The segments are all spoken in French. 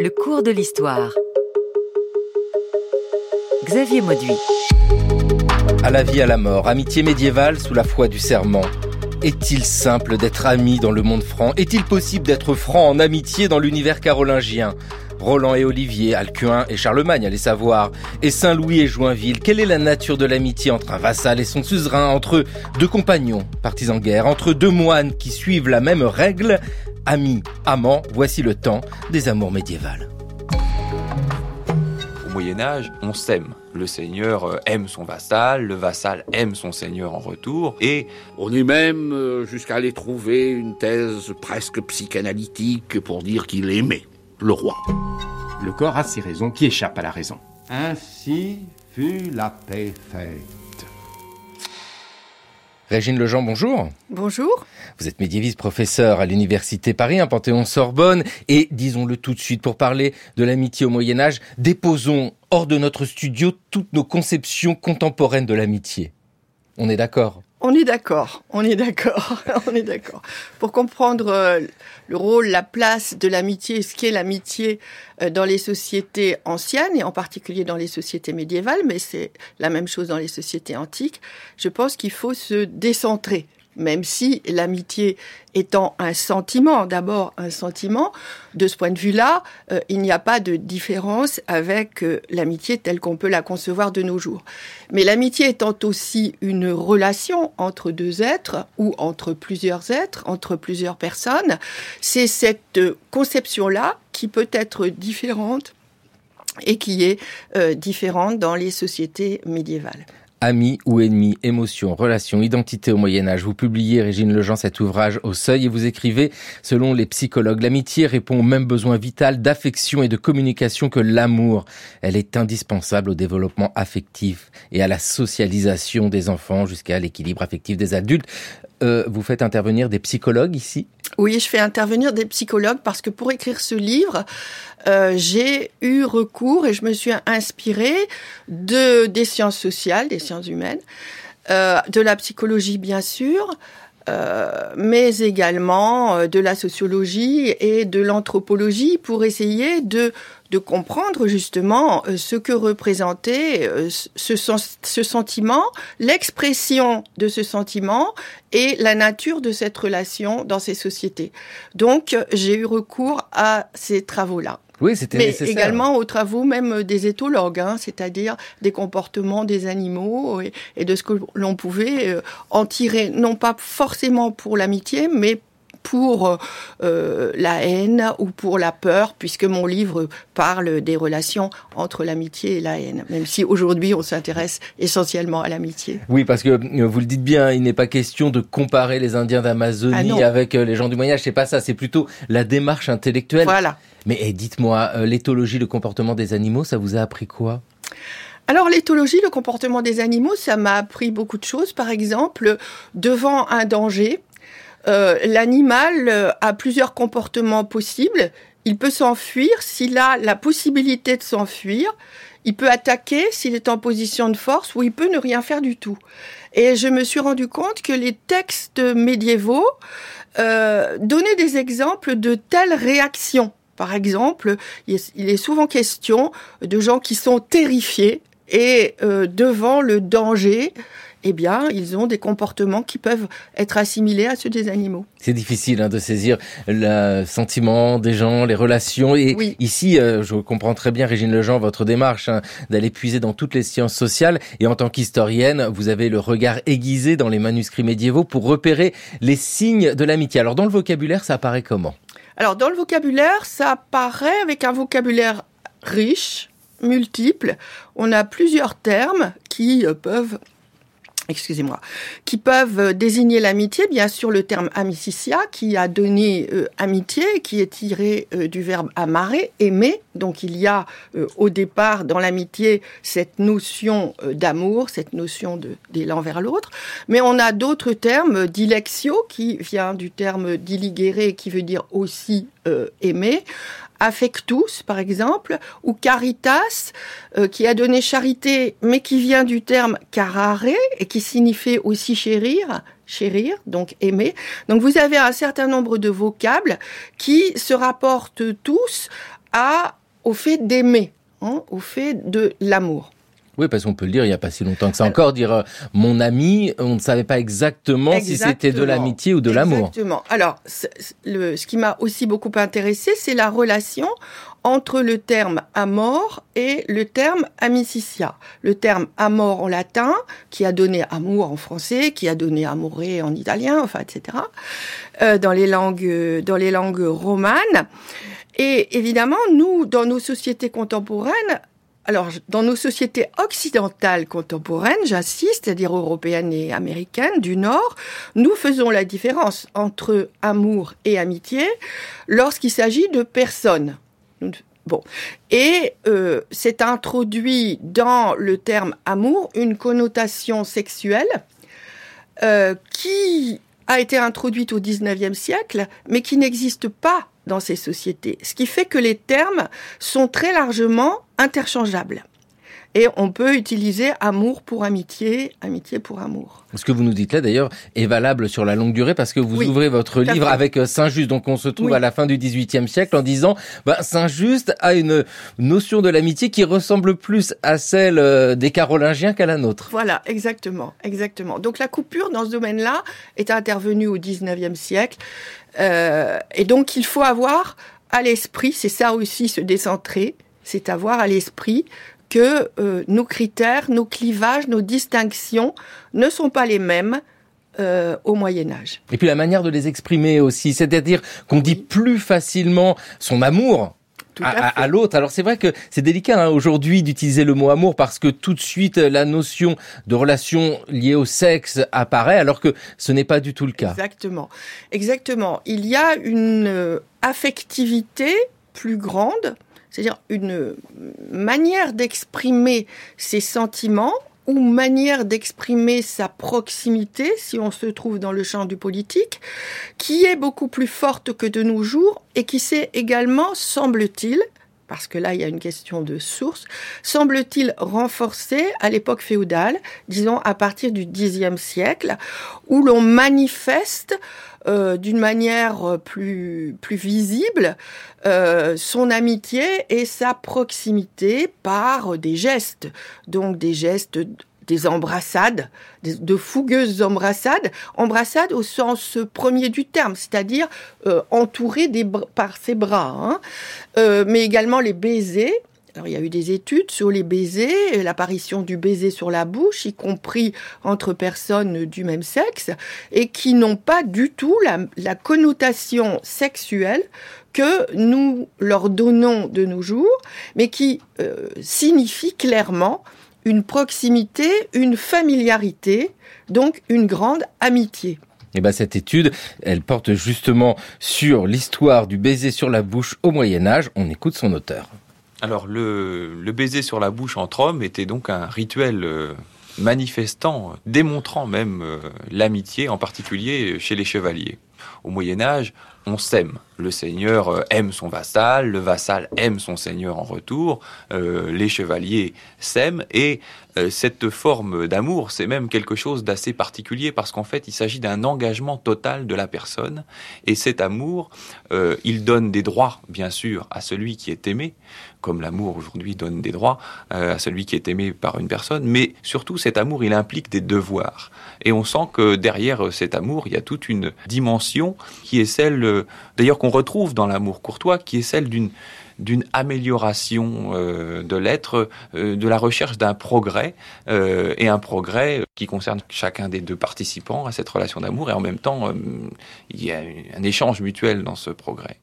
Le cours de l'histoire. Xavier Mauduit. À la vie, à la mort, amitié médiévale sous la foi du serment. Est-il simple d'être ami dans le monde franc? Est-il possible d'être franc en amitié dans l'univers carolingien? Roland et Olivier, Alcuin et Charlemagne, allez savoir, et Saint-Louis et Joinville. Quelle est la nature de l'amitié entre un vassal et son suzerain, entre deux compagnons partis en guerre, entre deux moines qui suivent la même règle? Amis, amants, voici le temps des amours médiévales. Au Moyen Âge, on s'aime. Le seigneur euh, aime son vassal, le vassal aime son seigneur en retour, et on est même euh, jusqu'à aller trouver une thèse presque psychanalytique pour dire qu'il aimait le roi. Le corps a ses raisons qui échappent à la raison. Ainsi fut la paix faite. Régine Lejean, bonjour. Bonjour. Vous êtes médiéviste professeur à l'Université Paris, un Panthéon-Sorbonne, et disons-le tout de suite, pour parler de l'amitié au Moyen Âge, déposons hors de notre studio toutes nos conceptions contemporaines de l'amitié. On est d'accord? On est d'accord, on est d'accord, on est d'accord. Pour comprendre euh, le rôle, la place de l'amitié, ce qu'est l'amitié euh, dans les sociétés anciennes et en particulier dans les sociétés médiévales, mais c'est la même chose dans les sociétés antiques, je pense qu'il faut se décentrer même si l'amitié étant un sentiment, d'abord un sentiment, de ce point de vue-là, euh, il n'y a pas de différence avec euh, l'amitié telle qu'on peut la concevoir de nos jours. Mais l'amitié étant aussi une relation entre deux êtres ou entre plusieurs êtres, entre plusieurs personnes, c'est cette conception-là qui peut être différente et qui est euh, différente dans les sociétés médiévales. Amis ou ennemis, émotions, relations, identité au Moyen Âge. Vous publiez, Régine Lejean, cet ouvrage au seuil et vous écrivez, selon les psychologues, l'amitié répond au même besoin vital d'affection et de communication que l'amour. Elle est indispensable au développement affectif et à la socialisation des enfants jusqu'à l'équilibre affectif des adultes. Euh, vous faites intervenir des psychologues ici? Oui, je fais intervenir des psychologues parce que pour écrire ce livre, euh, j'ai eu recours et je me suis inspirée de des sciences sociales, des sciences humaines, euh, de la psychologie bien sûr, euh, mais également euh, de la sociologie et de l'anthropologie pour essayer de, comprendre justement euh, ce que représentait ce, ce sentiment, l'expression de ce sentiment et la nature de cette relation dans ces sociétés. Donc j'ai eu recours à ces travaux-là. Oui, c'était Mais également aux travaux même des éthologues, hein, c'est-à-dire des comportements des animaux et, de ce que l'on pouvait euh, en tirer, non pas forcément pour l'amitié, mais pour euh, la haine ou pour la peur, puisque mon livre parle des relations entre l'amitié et la haine, même si aujourd'hui on s'intéresse essentiellement à l'amitié. Oui, parce que euh, vous le dites bien, il n'est pas question de comparer les Indiens d'Amazonie ah avec les gens du Moyen Âge, c'est pas ça, c'est plutôt la démarche intellectuelle. Voilà. Mais eh, dites-moi, euh, l'éthologie, le comportement des animaux, ça vous a appris quoi? Alors l'éthologie, le comportement des animaux, ça m'a appris beaucoup de choses. Par exemple, devant un danger, euh, l'animal euh, a plusieurs comportements possibles. Il peut s'enfuir s'il a la possibilité de s'enfuir. Il peut attaquer s'il est en position de force ou il peut ne rien faire du tout. Et je me suis rendu compte que les textes médiévaux donnaient des exemples de telles réactions. Par exemple, il est souvent question de gens qui sont terrifiés et euh, devant le danger, eh bien, ils ont des comportements qui peuvent être assimilés à ceux des animaux. C'est difficile hein, de saisir le sentiment des gens, les relations. Et ici, euh, je comprends très bien, Régine Lejean, votre démarche hein, d'aller puiser dans toutes les sciences sociales. Et en tant qu'historienne, vous avez le regard aiguisé dans les manuscrits médiévaux pour repérer les signes de l'amitié. Alors, dans le vocabulaire, ça apparaît comment? Alors dans le vocabulaire, ça apparaît avec un vocabulaire riche, multiple. On a plusieurs termes qui euh, peuvent excusez-moi, qui peuvent désigner l'amitié. Bien sûr, le terme amicitia, qui a donné euh, amitié, qui est tiré euh, du verbe amare, aimer. Donc, il y a euh, au départ dans l'amitié cette notion d'amour, cette notion d'élan vers l'autre. Mais on a d'autres termes, dilexio, qui vient du terme diligere, qui veut dire aussi aimer. Affectus, par exemple, ou Caritas, euh, qui a donné charité, mais qui vient du terme carare, et qui signifie aussi chérir, chérir, donc aimer. Donc vous avez un certain nombre de vocables qui se rapportent tous à, au fait d'aimer, hein, au fait de l'amour. Oui, parce qu'on peut le dire, il n'y a pas si longtemps que ça encore, dire euh, mon ami, on ne savait pas exactement, si c'était de l'amitié ou de l'amour. Exactement. Alors, le, ce qui m'a aussi beaucoup intéressé, c'est la relation entre le terme amor et le terme amicitia. Le terme amor en latin, qui a donné amour en français, qui a donné amore en italien, enfin, etc., euh, dans les langues, dans les langues romanes. Et évidemment, nous, dans nos sociétés contemporaines, alors, dans nos sociétés occidentales contemporaines, j'insiste, c'est-à-dire européennes et américaines du Nord, nous faisons la différence entre amour et amitié lorsqu'il s'agit de personnes. Bon. Et euh, c'est introduit dans le terme amour une connotation sexuelle euh, qui a été introduite au XIXe siècle, mais qui n'existe pas dans ces sociétés. Ce qui fait que les termes sont très largement interchangeables. Et on peut utiliser amour pour amitié, amitié pour amour. Ce que vous nous dites là, d'ailleurs, est valable sur la longue durée parce que vous ouvrez votre livre avec euh, Saint-Just. Donc, on se trouve à la fin du XVIIIe siècle en disant, bah, Saint-Just a une notion de l'amitié qui ressemble plus à celle euh, des Carolingiens qu'à la nôtre. Voilà, exactement, exactement. Donc, la coupure dans ce domaine-là est intervenue au XIXe siècle. Euh, et donc, il faut avoir à l'esprit, c'est ça aussi se décentrer, c'est avoir à l'esprit que euh, nos critères, nos clivages, nos distinctions ne sont pas les mêmes euh, au Moyen Âge. Et puis la manière de les exprimer aussi, c'est-à-dire qu'on dit plus facilement son amour à, l'autre. Alors c'est vrai que c'est délicat hein, aujourd'hui d'utiliser le mot amour parce que tout de suite la notion de relation liée au sexe apparaît alors que ce n'est pas du tout le cas. Exactement. Exactement. Il y a une euh, affectivité plus grande c'est-à-dire une manière d'exprimer ses sentiments ou manière d'exprimer sa proximité, si on se trouve dans le champ du politique, qui est beaucoup plus forte que de nos jours et qui s'est également, semble-t-il, parce que là il y a une question de source, semble-t-il renforcée à l'époque féodale, disons à partir du Xe siècle, où l'on manifeste euh, d'une manière euh, plus, plus visible euh, son amitié et sa proximité par des gestes, donc des gestes des embrassades, de fougueuses embrassades, embrassades au sens premier du terme, c'est-à-dire entourées par ses bras, hein. mais également les baisers, alors, il y a eu des études sur les baisers, l'apparition du baiser sur la bouche, y compris entre personnes du même sexe, et qui n'ont pas du tout la, connotation sexuelle que nous leur donnons de nos jours, mais qui euh, signifie clairement une proximité, une familiarité, donc une grande amitié. Et eh ben cette étude, elle porte justement sur l'histoire du baiser sur la bouche au Moyen Âge. On écoute son auteur. Alors le, baiser sur la bouche entre hommes était donc un rituel euh, manifestant, démontrant même euh, l'amitié, en particulier chez les chevaliers. Au Moyen Âge, on s'aime. Le seigneur euh, aime son vassal, le vassal aime son seigneur en retour, les chevaliers s'aiment et cette forme d'amour, c'est même quelque chose d'assez particulier parce qu'en fait, il s'agit d'un engagement total de la personne et cet amour, il donne des droits, bien sûr, à celui qui est aimé, comme l'amour aujourd'hui donne des droits euh, à celui qui est aimé par une personne, mais surtout cet amour, il implique des devoirs. Et on sent que derrière euh, cet amour, il y a toute une dimension qui est celle, euh, d'ailleurs qu'on retrouve dans l'amour courtois, qui est celle d'une d'une amélioration de l'être, de la recherche d'un progrès, et un progrès qui concerne chacun des deux participants à cette relation d'amour, et en même temps, il y a un échange mutuel dans ce progrès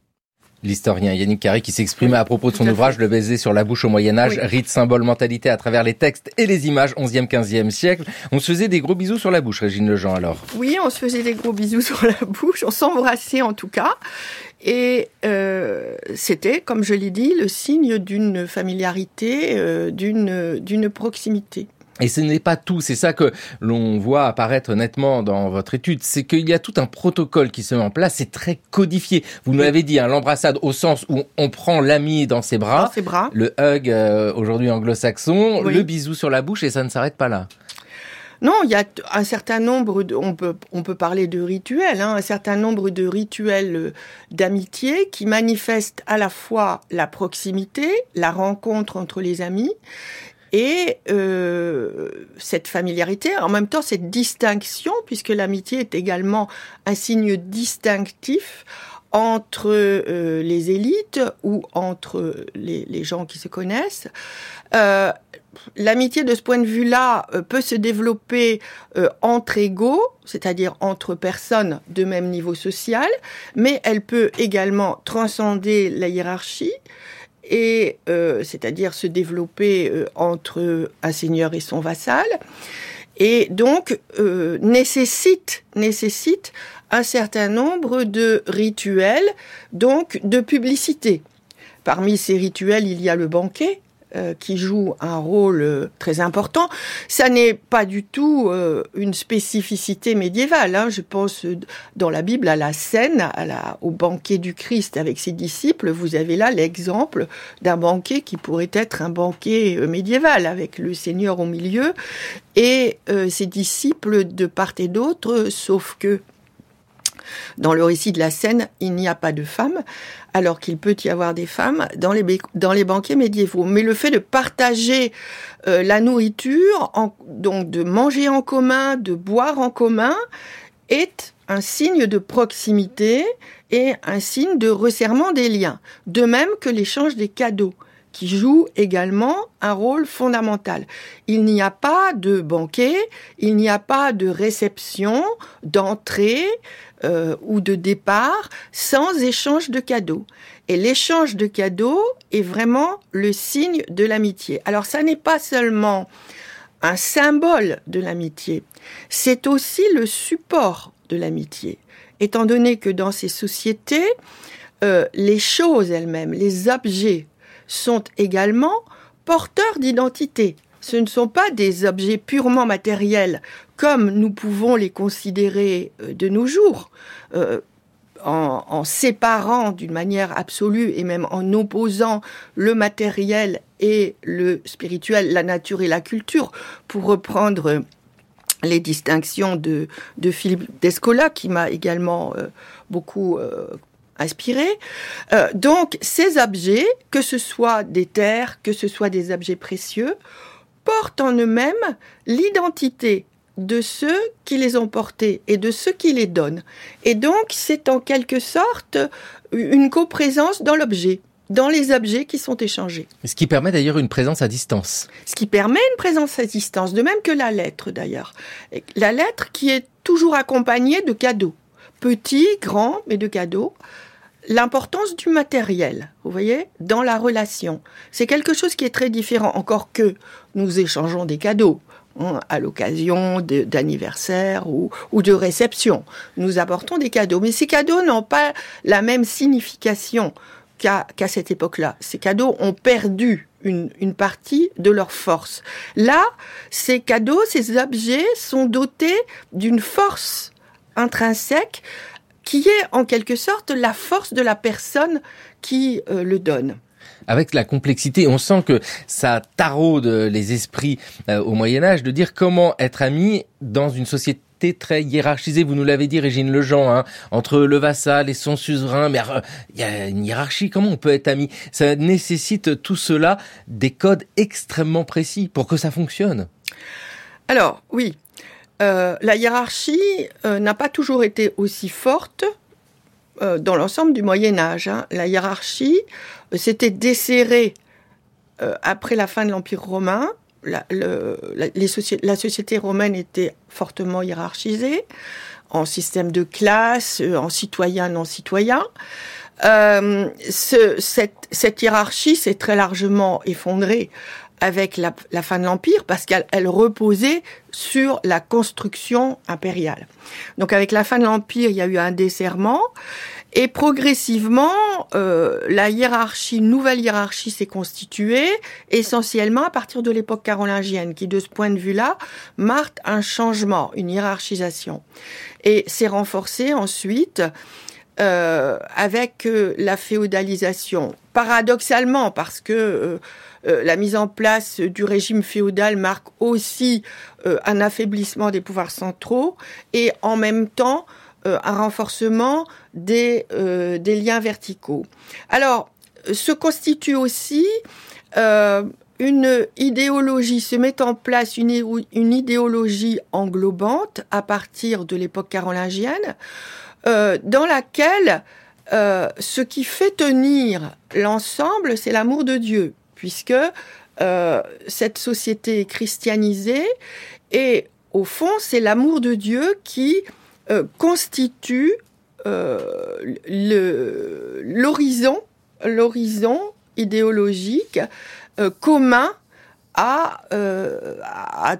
l'historien Yannick Carré qui s'exprimait à propos de son ouvrage Le baiser sur la bouche au Moyen Âge, rite, symbole, mentalité à travers les textes et les images 11e, 15e siècle. On se faisait des gros bisous sur la bouche, Régine Lejean alors. Oui, on se faisait des gros bisous sur la bouche, on s'embrassait en tout cas. Et euh, c'était, comme je l'ai dit, le signe d'une familiarité, euh, d'une d'une proximité. Et ce n'est pas tout, c'est ça que l'on voit apparaître nettement dans votre étude, c'est qu'il y a tout un protocole qui se met en place, c'est très codifié. Vous nous l'avez dit, hein, l'embrassade au sens où on prend l'ami dans ses bras, ses bras. le hug euh, aujourd'hui anglo-saxon, le bisou sur la bouche et ça ne s'arrête pas là. Non, il y a un certain nombre, de, on, peut, on peut parler de rituels, hein, un certain nombre de rituels euh, d'amitié qui manifestent à la fois la proximité, la rencontre entre les amis, et euh, cette familiarité, en même temps cette distinction, puisque l'amitié est également un signe distinctif entre euh, les élites ou entre les, gens qui se connaissent. Euh, L'amitié de ce point de vue-là peut se développer entre égaux, c'est-à-dire entre personnes de même niveau social, mais elle peut également transcender la hiérarchie et euh, c'est-à-dire se développer euh, entre un seigneur et son vassal, et donc euh, nécessite nécessite un certain nombre de rituels, donc de publicité. Parmi ces rituels, il y a le banquet, euh, qui joue un rôle euh, très important. Ça n'est pas du tout euh, une spécificité médiévale. Hein. Je pense dans la Bible à la scène, au banquet du Christ avec ses disciples. Vous avez là l'exemple d'un banquet qui pourrait être un banquet médiéval avec le Seigneur au milieu et ses disciples de part et d'autre, sauf que dans le récit de la scène, il n'y a pas de femmes, alors qu'il peut y avoir des femmes dans les, dans les banquets médiévaux. Mais le fait de partager euh, la nourriture, donc de manger en commun, de boire en commun, est un signe de proximité et un signe de resserrement des liens. De même que l'échange des cadeaux qui joue également un rôle fondamental. Il n'y a pas de banquet, il n'y a pas de réception, d'entrée euh, ou de départ sans échange de cadeaux. Et l'échange de cadeaux est vraiment le signe de l'amitié. Alors ça n'est pas seulement un symbole de l'amitié, c'est aussi le support de l'amitié. Étant donné que dans ces sociétés, euh, les choses elles-mêmes, les objets sont également porteurs d'identité. Ce ne sont pas des objets purement matériels comme nous pouvons les considérer euh, de nos jours. Euh, en, séparant d'une manière absolue et même en opposant le matériel et le spirituel, la nature et la culture, pour reprendre les distinctions de, de Philippe Descola, qui m'a également euh, beaucoup euh, inspiré. Euh, donc, ces objets, que ce soit des terres, que ce soit des objets précieux, portent en eux-mêmes l'identité de ceux qui les ont portés et de ceux qui les donnent. Et donc, c'est en quelque sorte une coprésence dans l'objet dans les objets qui sont échangés. Ce qui permet d'ailleurs une présence à distance. Ce qui permet une présence à distance, de même que la lettre d'ailleurs. La lettre qui est toujours accompagnée de cadeaux, petits, grands, mais de cadeaux l'importance du matériel, vous voyez, dans la relation. C'est quelque chose qui est très différent, encore que nous échangeons des cadeaux hein, à l'occasion d'anniversaire ou, de réception. Nous apportons des cadeaux, mais ces cadeaux n'ont pas la même signification qu'à qu cette époque-là. Ces cadeaux ont perdu une, une, partie de leur force. Là, ces cadeaux, ces objets sont dotés d'une force intrinsèque qui est en quelque sorte la force de la personne qui euh, le donne avec la complexité. On sent que ça taraude les esprits euh, au Moyen Âge de dire comment être ami dans une société très hiérarchisée. Vous nous l'avez dit, Régine Lejean, hein, entre le vassal et son suzerain. Mais euh, il y a une hiérarchie. Comment on peut être ami? Ça nécessite tout cela des codes extrêmement précis pour que ça fonctionne. Alors oui, euh, la hiérarchie euh, n'a pas toujours été aussi forte euh, dans l'ensemble du Moyen Âge. Hein. La hiérarchie s'était desserrée après la fin de l'Empire romain. La, société romaine était fortement hiérarchisée en système de classe, en citoyen non citoyen. Euh, ce, cette, hiérarchie s'est très largement effondrée avec la, fin de l'Empire parce qu'elle elle reposait sur la construction impériale. Donc avec la fin de l'Empire, il y a eu un desserrement et progressivement, euh, la hiérarchie, nouvelle hiérarchie s'est constituée essentiellement à partir de l'époque carolingienne qui, de ce point de vue-là, marque un changement, une hiérarchisation. Et s'est renforcée ensuite euh, avec euh, la féodalisation. Paradoxalement, parce que euh, euh, la mise en place du régime féodal marque aussi euh, un affaiblissement des pouvoirs centraux et en même temps un renforcement des, euh, des liens verticaux. Alors, se constitue aussi euh, une idéologie, se met en place une, idéo- une idéologie englobante à partir de l'époque carolingienne, euh, dans laquelle euh, ce qui fait tenir l'ensemble, c'est l'amour de Dieu, puisque euh, cette société est christianisée et au fond, c'est l'amour de Dieu qui euh, constitue euh, l'horizon, idéologique euh, commun à,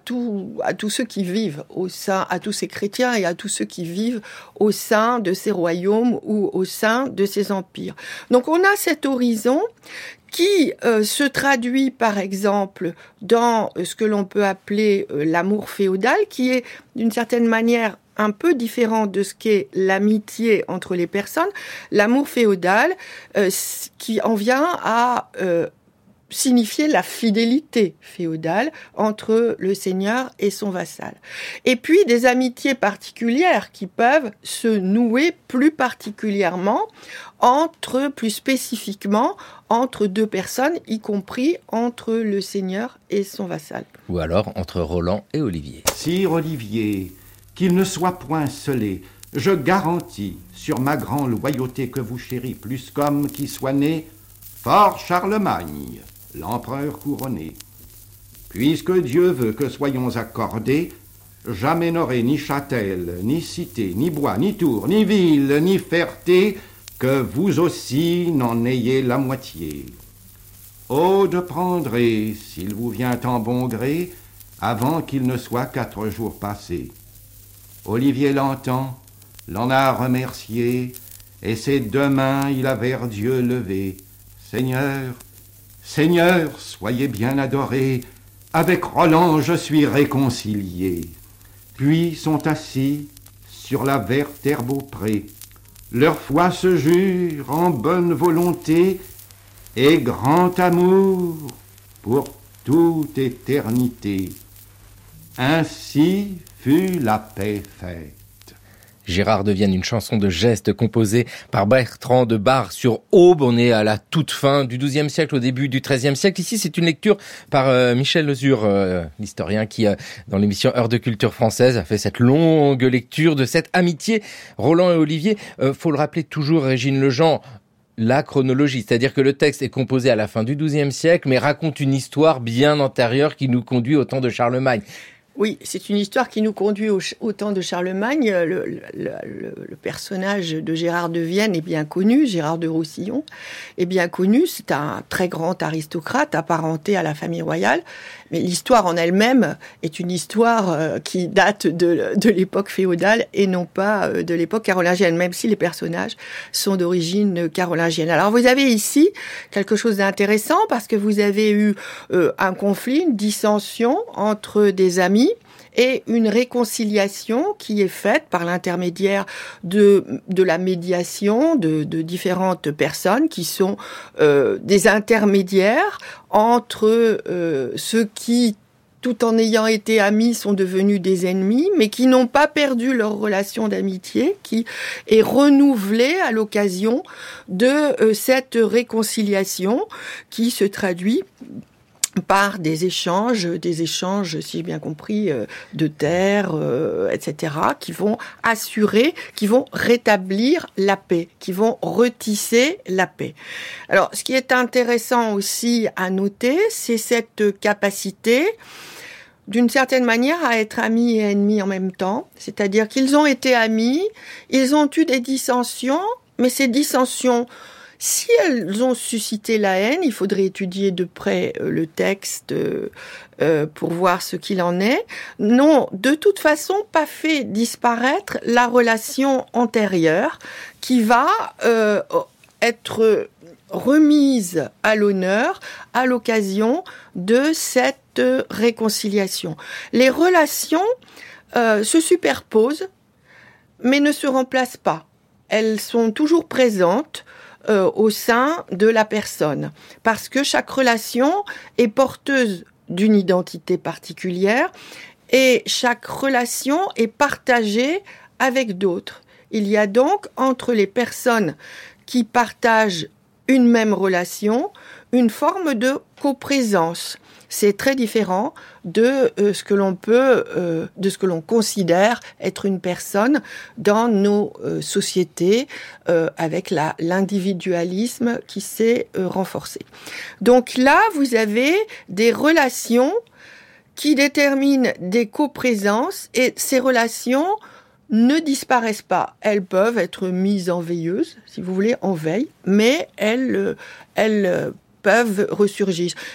tous ceux qui vivent au sein, à tous ces chrétiens et à tous ceux qui vivent au sein de ces royaumes ou au sein de ces empires. Donc on a cet horizon qui se traduit par exemple dans ce que l'on peut appeler l'amour féodal, qui est d'une certaine manière un peu différent de ce qu'est l'amitié entre les personnes. L'amour féodal euh, qui en vient à euh, signifier la fidélité féodale entre le seigneur et son vassal. Et puis des amitiés particulières qui peuvent se nouer plus particulièrement entre, plus spécifiquement, entre deux personnes, y compris entre le seigneur et son vassal. Ou alors entre Roland et Olivier. Sire Olivier, qu'il ne soit point scellé, je garantis sur ma grande loyauté que vous chéris plus qu'homme qui soit né fort Charlemagne, l'empereur couronné. Puisque Dieu veut que soyons accordés, jamais n'aurai ni châtel, ni cité, ni bois, ni tour, ni ville, ni ferté, que vous aussi n'en ayez la moitié. Aude prendrez, s'il vous vient en bon gré, avant qu'il ne soit quatre jours passés. Olivier l'entend, l'en a remercié, et ses deux mains il a vers Dieu levé. Seigneur, Seigneur, soyez bien adoré, avec Roland je suis réconcilié. Puis sont assis sur la verte herbe au pré. Leur foi se jure en bonne volonté et grand amour pour toute éternité. Ainsi fut la paix faite. Gérard devienne une chanson de geste composée par Bertrand de Bar sur Aube. On est à la toute fin du XIIe siècle, au début du XIIIe siècle. Ici, c'est une lecture par euh, Michel Lezur, euh, l'historien qui, euh, dans l'émission Heure de culture française, a fait cette longue lecture de cette amitié. Roland et Olivier, faut le rappeler toujours, Régine Lejean, la chronologie, c'est-à-dire que le texte est composé à la fin du XIIe siècle, mais raconte une histoire bien antérieure qui nous conduit au temps de Charlemagne. Oui, c'est une histoire qui nous conduit au, temps de Charlemagne. Le, le- le- le personnage de Gérard de Vienne est bien connu, Gérard de Roussillon est bien connu. C'est un très grand aristocrate apparenté à la famille royale. Mais l'histoire en elle-même est une histoire euh, qui date de, de l'époque féodale et non pas euh, de l'époque carolingienne, même si les personnages sont d'origine carolingienne. Alors vous avez ici quelque chose d'intéressant parce que vous avez eu euh, un conflit, une dissension entre des amis et une réconciliation qui est faite par l'intermédiaire de, de la médiation de, différentes personnes qui sont euh, des intermédiaires entre euh, ceux qui tout en ayant été amis, sont devenus des ennemis, mais qui n'ont pas perdu leur relation d'amitié, qui est renouvelée à l'occasion de euh, cette réconciliation qui se traduit par des échanges, des échanges, si j'ai bien compris, euh, de terres, euh, etc., qui vont assurer, qui vont rétablir la paix, qui vont retisser la paix. Alors, ce qui est intéressant aussi à noter, c'est cette capacité d'une certaine manière à être amis et ennemis en même temps, c'est-à-dire qu'ils ont été amis, ils ont eu des dissensions, mais ces dissensions si elles ont suscité la haine, il faudrait étudier de près euh, le texte euh, euh, pour voir ce qu'il en est. Non, de toute façon, pas fait disparaître la relation antérieure qui va être remise à l'honneur à l'occasion de cette réconciliation. Les relations se superposent, mais ne se remplacent pas. elles sont toujours présentes euh, au sein de la personne, parce que chaque relation est porteuse d'une identité particulière et chaque relation est partagée avec d'autres. Il y a donc entre les personnes qui partagent une même relation une forme de coprésence. C'est très différent de euh, ce que l'on peut, euh, de ce que l'on considère être une personne dans nos euh, sociétés avec l'individualisme qui s'est renforcé. Donc là, vous avez des relations qui déterminent des coprésences et ces relations ne disparaissent pas. Elles peuvent être mises en veilleuse, si vous voulez, en veille, mais elles, elles peuvent.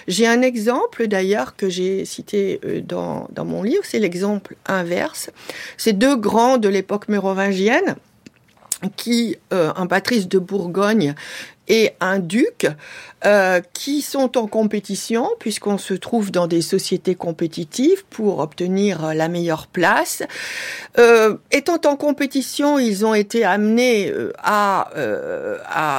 J'ai un exemple d'ailleurs que j'ai cité euh, dans, dans mon livre, c'est l'exemple inverse. C'est deux grands de l'époque mérovingienne qui, euh, un patrice de Bourgogne et un duc, euh, qui sont en compétition, puisqu'on se trouve dans des sociétés compétitives pour obtenir la meilleure place. Euh, étant en compétition, ils ont été amenés euh, à,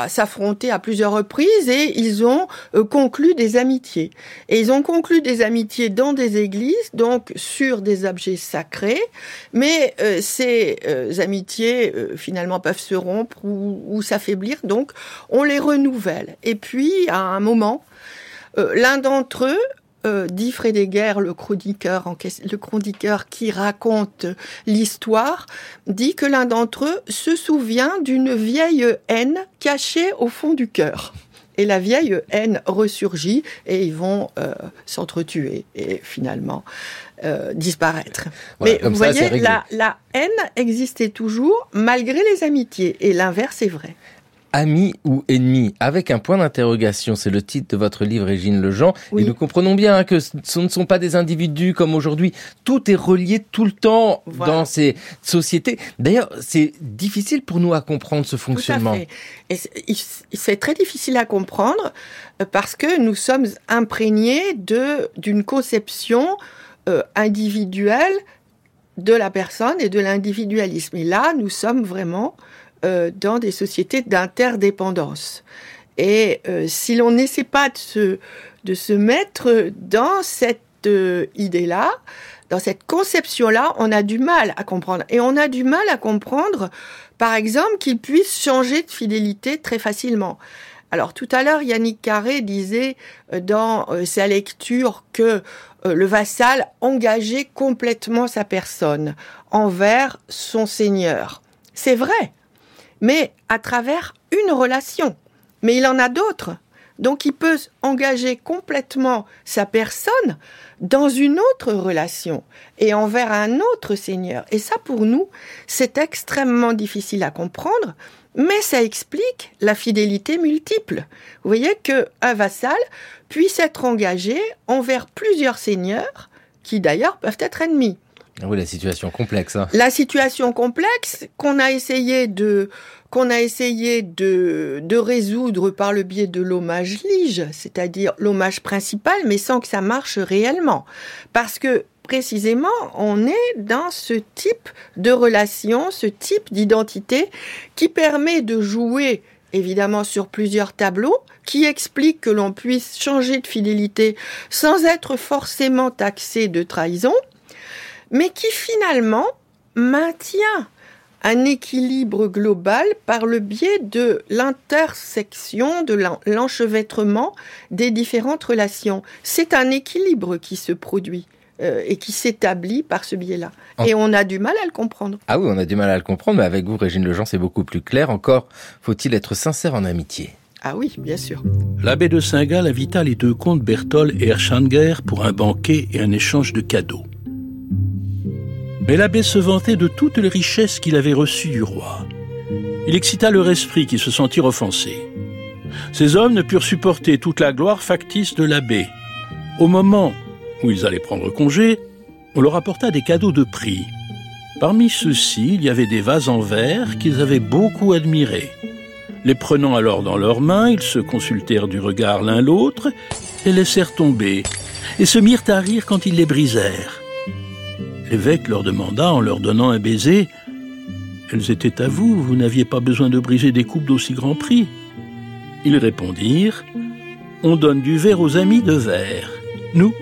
à s'affronter à plusieurs reprises et ils ont conclu des amitiés. Et ils ont conclu des amitiés dans des églises, donc sur des objets sacrés, mais ces amitiés finalement peuvent se rompre ou, ou s'affaiblir, donc on les renouvelle. Et puis, à un moment, euh, l'un d'entre eux, euh, dit Frédéguer, le chroniqueur, en, le chroniqueur qui raconte l'histoire, dit que l'un d'entre eux se souvient d'une vieille haine cachée au fond du cœur. Et la vieille haine ressurgit et ils vont euh, s'entretuer et finalement euh, disparaître. Voilà, Mais vous ça, voyez, la haine existait toujours malgré les amitiés et l'inverse est vrai. Ami ou ennemi Avec un point d'interrogation, c'est le titre de votre livre, Régine Lejean. Oui. Et nous comprenons bien hein, que ce ne sont pas des individus comme aujourd'hui. Tout est relié tout le temps Voilà. dans ces sociétés. D'ailleurs, c'est difficile pour nous à comprendre ce fonctionnement. Tout à fait. Et c'est- très difficile à comprendre euh, parce que nous sommes imprégnés de d'une conception euh, individuelle de la personne et de l'individualisme. Et là, nous sommes vraiment dans des sociétés d'interdépendance. Et euh, si l'on n'essaie pas de se, de se mettre dans cette euh, idée-là, dans cette conception-là, on a du mal à comprendre. Et on a du mal à comprendre, par exemple, qu'il puisse changer de fidélité très facilement. Alors tout à l'heure, Yannick Carré disait euh, dans euh, sa lecture que euh, le vassal engageait complètement sa personne envers son seigneur. C'est vrai, mais à travers une relation. Mais il en a d'autres. Donc il peut engager complètement sa personne dans une autre relation et envers un autre seigneur. Et ça, pour nous, c'est extrêmement difficile à comprendre, mais ça explique la fidélité multiple. Vous voyez que un vassal puisse être engagé envers plusieurs seigneurs qui d'ailleurs peuvent être ennemis. Ah Oui, la situation complexe. hein. La situation complexe qu'on a essayé de qu'on a essayé de, de résoudre par le biais de l'hommage lige, c'est-à-dire l'hommage principal, mais sans que ça marche réellement. Parce que précisément, on est dans ce type de relation, ce type d'identité qui permet de jouer évidemment sur plusieurs tableaux, qui explique que l'on puisse changer de fidélité sans être forcément taxé de trahison, mais qui finalement maintient un équilibre global par le biais de l'intersection, de l'en- l'enchevêtrement des différentes relations. C'est un équilibre qui se produit euh, et qui s'établit par ce biais-là. En- Et on a du mal à le comprendre. Ah oui, on a du mal à le comprendre, mais avec vous, Régine Lejean, c'est beaucoup plus clair. Encore, faut-il être sincère en amitié Ah oui, bien sûr. L'abbé de Saint-Gall invita les deux comtes Berthold et Erchanger pour un banquet et un échange de cadeaux. Mais l'abbé se vantait de toutes les richesses qu'il avait reçues du roi. Il excita leur esprit qui se sentirent offensés. Ces hommes ne purent supporter toute la gloire factice de l'abbé. Au moment où ils allaient prendre congé, on leur apporta des cadeaux de prix. Parmi ceux-ci, il y avait des vases en verre qu'ils avaient beaucoup admirés. Les prenant alors dans leurs mains, ils se consultèrent du regard l'un l'autre, les laissèrent tomber, et se mirent à rire quand ils les brisèrent. L'évêque leur demanda, en leur donnant un baiser, elles étaient à vous, vous n'aviez pas besoin de briser des coupes d'aussi grand prix. Ils répondirent On donne du verre aux amis de verre. Nous,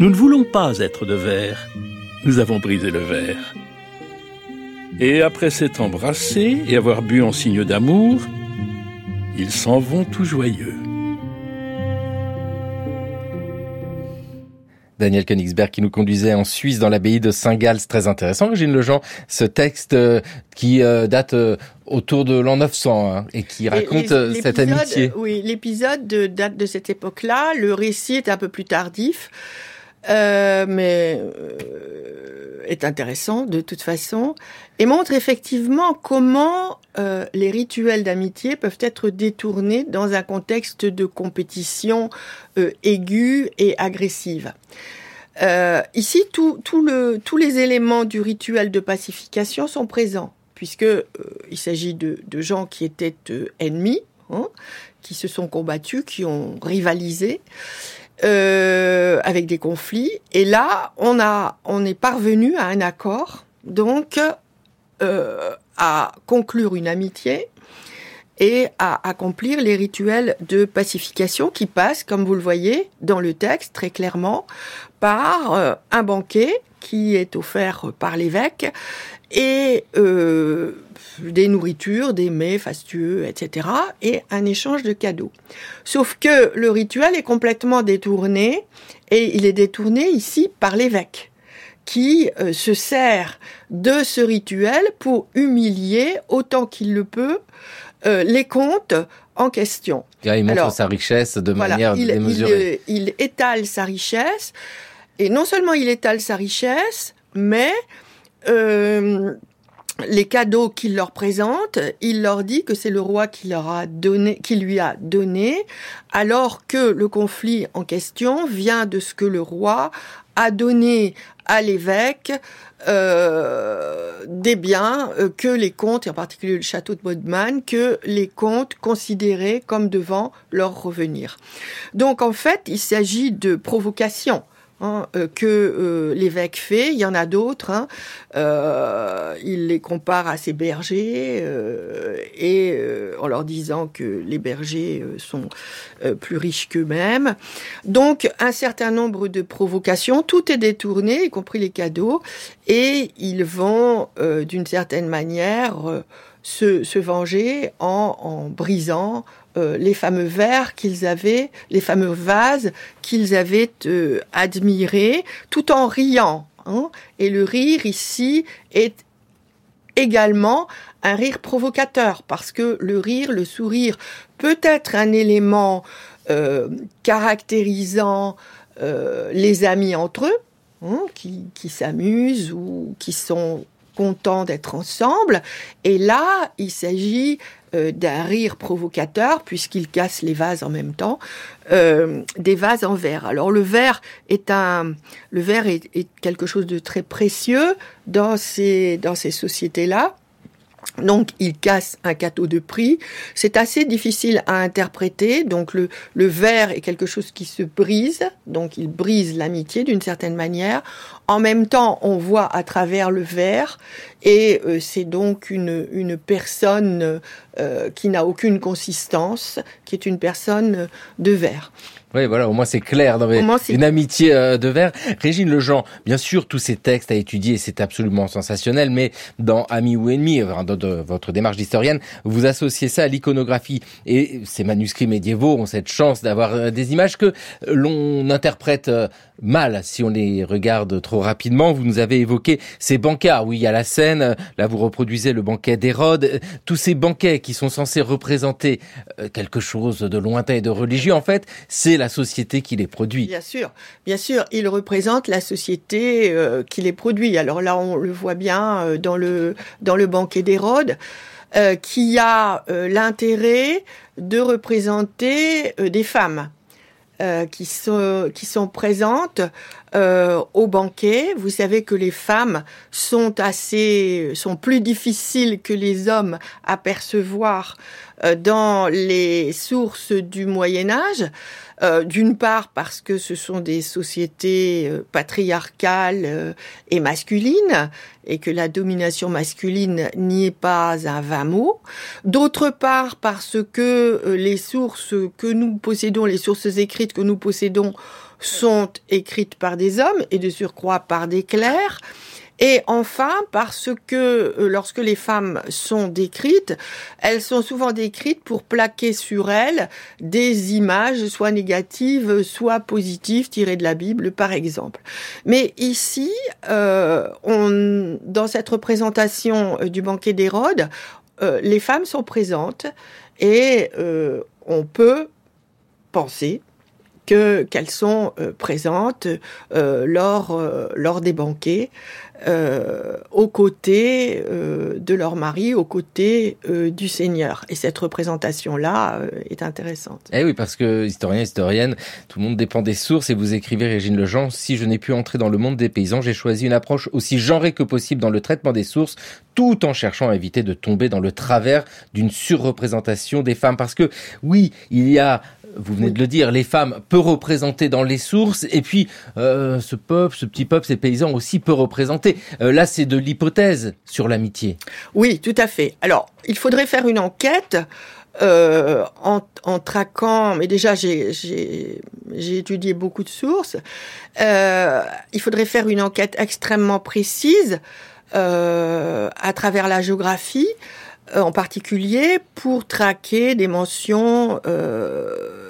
nous ne voulons pas être de verre. Nous avons brisé le verre. Et après s'être embrassés et avoir bu en signe d'amour, ils s'en vont tout joyeux. Daniel Königsberg qui nous conduisait en Suisse dans l'abbaye de Saint-Gall. C'est très intéressant, Régine Lejean, ce texte euh, qui euh, date euh, autour de l'an 900 hein, et qui raconte cette amitié. Oui, l'épisode date de cette époque-là. Le récit est un peu plus tardif. Euh, mais euh, est intéressant de toute façon et montre effectivement comment euh, les rituels d'amitié peuvent être détournés dans un contexte de compétition aiguë et agressive. ici, tout, tout le, tous les éléments du rituel de pacification sont présents, puisque il s'agit de, de, gens qui étaient ennemis, hein, qui se sont combattus, qui ont rivalisé. Euh, avec des conflits. Et là, on a, on est parvenu à un accord, donc euh, à conclure une amitié et à accomplir les rituels de pacification qui passent, comme vous le voyez dans le texte très clairement, par euh, un banquet qui est offert par l'évêque et euh, des nourritures, des mets fastueux, etc. et un échange de cadeaux. Sauf que le rituel est complètement détourné et il est détourné ici par l'évêque qui euh, se sert de ce rituel pour humilier autant qu'il le peut euh, les comptes en question. il montre sa richesse de manière il, démesurée. Il, il, étale sa richesse, et non seulement il étale sa richesse, mais euh, les cadeaux qu'il leur présente, il leur dit que c'est le roi qui leur a donné, qui lui a donné, alors que le conflit en question vient de ce que le roi a donné à l'évêque euh, des biens euh, que les comtes, et en particulier le château de Bodman, que les comtes considéraient comme devant leur revenir. Donc en fait, il s'agit de provocation. Hein, euh, que euh, l'évêque fait. Il y en a d'autres. Hein. Euh, il les compare à ses bergers et en leur disant que les bergers sont plus riches qu'eux-mêmes. Donc un certain nombre de provocations. Tout est détourné, y compris les cadeaux, et ils vont d'une certaine manière se, se venger en, en brisant euh, les fameux verres qu'ils avaient, les fameux vases qu'ils avaient euh, admirés, tout en riant. Hein. Et le rire ici est également un rire provocateur, parce que le rire, le sourire, peut être un élément euh, caractérisant les amis entre eux, hein, qui, qui s'amusent ou qui sont contents d'être ensemble. Et là, il s'agit euh, d'un rire provocateur puisqu'il casse les vases en même temps, euh, des vases en verre. Alors le verre est un, le verre est, est quelque chose de très précieux dans ces dans ces sociétés là donc, il casse un cateau de prix. C'est assez difficile à interpréter. Donc, le, verre est quelque chose qui se brise. Donc, il brise l'amitié d'une certaine manière. En même temps, on voit à travers le verre. Et euh, c'est donc une, une personne euh, qui n'a aucune consistance, qui est une personne de verre. Oui, voilà, au moins c'est clair. dans une amitié euh, de verre. Régine Lejean, bien sûr, tous ces textes à étudier, c'est absolument sensationnel, mais dans Ami ou Ennemi, dans votre démarche d'historienne, vous associez ça à l'iconographie. Et ces manuscrits médiévaux ont cette chance d'avoir euh, des images que l'on interprète euh, mal si on les regarde trop rapidement. Vous nous avez évoqué ces banquets. Oui, il y a la scène. Là, vous reproduisez le banquet d'Hérode. Tous ces banquets qui sont censés représenter quelque chose de lointain et de religieux, en fait, c'est la société qui les produit. Bien sûr, bien sûr, il représente la société euh, qui les produit. Alors là, on le voit bien euh, dans le dans le banquet d'Hérode, euh, qui a l'intérêt de représenter des femmes. qui sont qui sont présentes au banquet. Vous savez que les femmes sont assez sont plus difficiles que les hommes à percevoir euh, dans les sources du Moyen Âge. Euh, d'une part parce que ce sont des sociétés euh, patriarcales et masculines et que la domination masculine n'y est pas un vain mot. D'autre part parce que les sources que nous possédons, les sources écrites que nous possédons sont écrites par des hommes et de surcroît par des clercs. Et enfin, parce que euh, lorsque les femmes sont décrites, elles sont souvent décrites pour plaquer sur elles des images, soit négatives, soit positives, tirées de la Bible, par exemple. Mais ici, euh, dans cette représentation euh, du banquet d'Hérode, les femmes sont présentes et on peut penser que qu'elles sont présentes lors lors des banquets euh, aux côtés euh, de leur mari, aux côtés euh, du Seigneur. Et cette représentation-là est intéressante. Eh oui, parce que historien, historienne, tout le monde dépend des sources. Et vous écrivez, Régine Lejean, si je n'ai pu entrer dans le monde des paysans, j'ai choisi une approche aussi genrée que possible dans le traitement des sources, tout en cherchant à éviter de tomber dans le travers d'une surreprésentation des femmes. Parce que oui, il y a vous venez de le dire, les femmes peu représentées dans les sources, et puis euh, ce peuple, ce petit peuple, ces paysans aussi peu représentés. Euh, là, c'est de l'hypothèse sur l'amitié. Oui, tout à fait. Alors, il faudrait faire une enquête. Euh, en, en, traquant, mais déjà j'ai étudié beaucoup de sources, il faudrait faire une enquête extrêmement précise à travers la géographie, en particulier pour traquer des mentions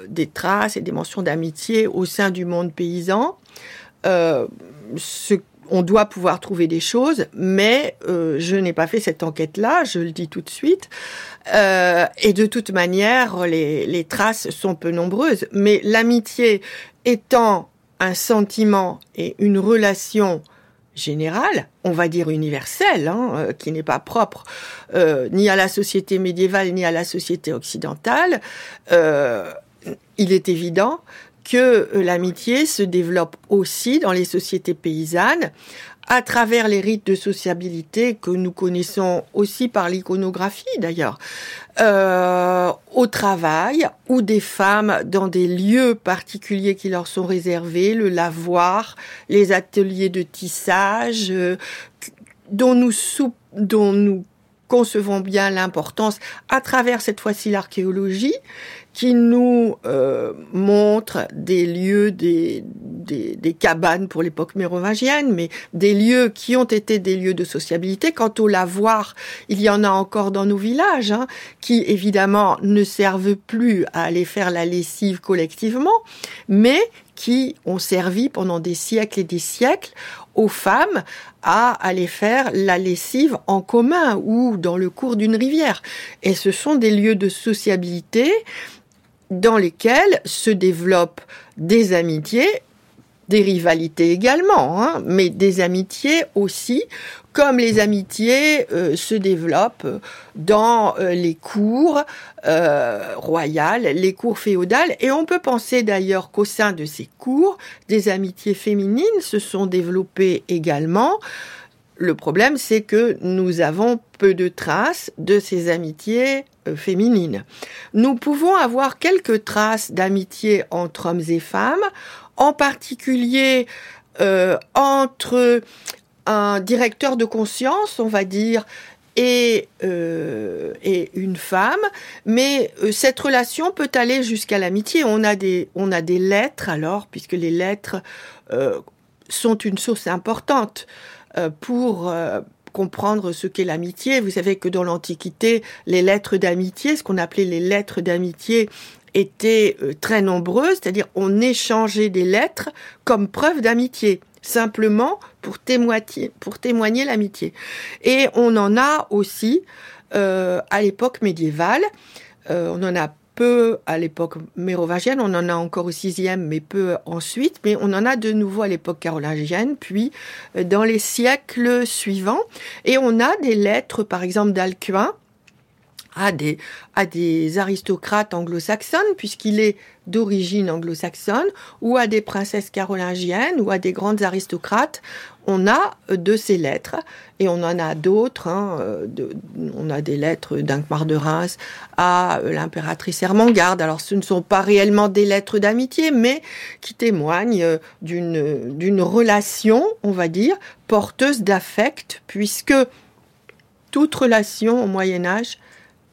des traces et des mentions d'amitié au sein du monde paysan. Euh, on doit pouvoir trouver des choses, mais euh, je n'ai pas fait cette enquête-là, je le dis tout de suite. Euh, et de toute manière, les, traces sont peu nombreuses. Mais l'amitié étant un sentiment et une relation générale, on va dire universelle, hein, euh, qui n'est pas propre euh, ni à la société médiévale ni à la société occidentale, euh, il est évident que euh, l'amitié se développe aussi dans les sociétés paysannes à travers les rites de sociabilité que nous connaissons aussi par l'iconographie d'ailleurs, euh, au travail ou des femmes dans des lieux particuliers qui leur sont réservés, le lavoir, les ateliers de tissage, euh, dont nous dont nous concevons bien l'importance à travers cette fois-ci l'archéologie qui nous euh, montre des lieux, des, des, cabanes pour l'époque mérovingienne, mais des lieux qui ont été des lieux de sociabilité. Quant au lavoir, il y en a encore dans nos villages, hein, qui évidemment ne servent plus à aller faire la lessive collectivement, mais qui ont servi pendant des siècles et des siècles aux femmes à aller faire la lessive en commun ou dans le cours d'une rivière. Et ce sont des lieux de sociabilité dans lesquels se développent des amitiés, des rivalités également, hein, mais des amitiés aussi, comme les amitiés euh, se développent dans euh, les cours euh, royales, les cours féodales, et on peut penser d'ailleurs qu'au sein de ces cours, des amitiés féminines se sont développées également. Le problème, c'est que nous avons peu de traces de ces amitiés féminines. Nous pouvons avoir quelques traces d'amitié entre hommes et femmes, en particulier euh, entre un directeur de conscience, on va dire, et, euh, et une femme, mais cette relation peut aller jusqu'à l'amitié. On a des on a des lettres alors, puisque les lettres sont une source importante euh, pour euh, comprendre ce qu'est l'amitié. Vous savez que dans l'Antiquité, les lettres d'amitié, ce qu'on appelait les lettres d'amitié, étaient euh, très nombreuses, c'est-à-dire on échangeait des lettres comme preuve d'amitié, simplement pour témoigner, pour témoigner l'amitié. Et on en a aussi euh, à l'époque médiévale. Euh, on en a peu à l'époque mérovingienne, on en a encore au sixième, mais peu ensuite, mais on en a de nouveau à l'époque carolingienne, puis euh, dans les siècles suivants. Et on a des lettres, par exemple, d'Alcuin, à des, à des aristocrates anglo-saxonnes, puisqu'il est d'origine anglo-saxonne, ou à des princesses carolingiennes, ou à des grandes aristocrates. On a de ces lettres, et on en a d'autres. Hein, on a des lettres d'Inkmar de Reims à l'impératrice Hermangarde. Alors ce ne sont pas réellement des lettres d'amitié, mais qui témoignent d'une, d'une relation, on va dire, porteuse d'affect, puisque toute relation au Moyen Âge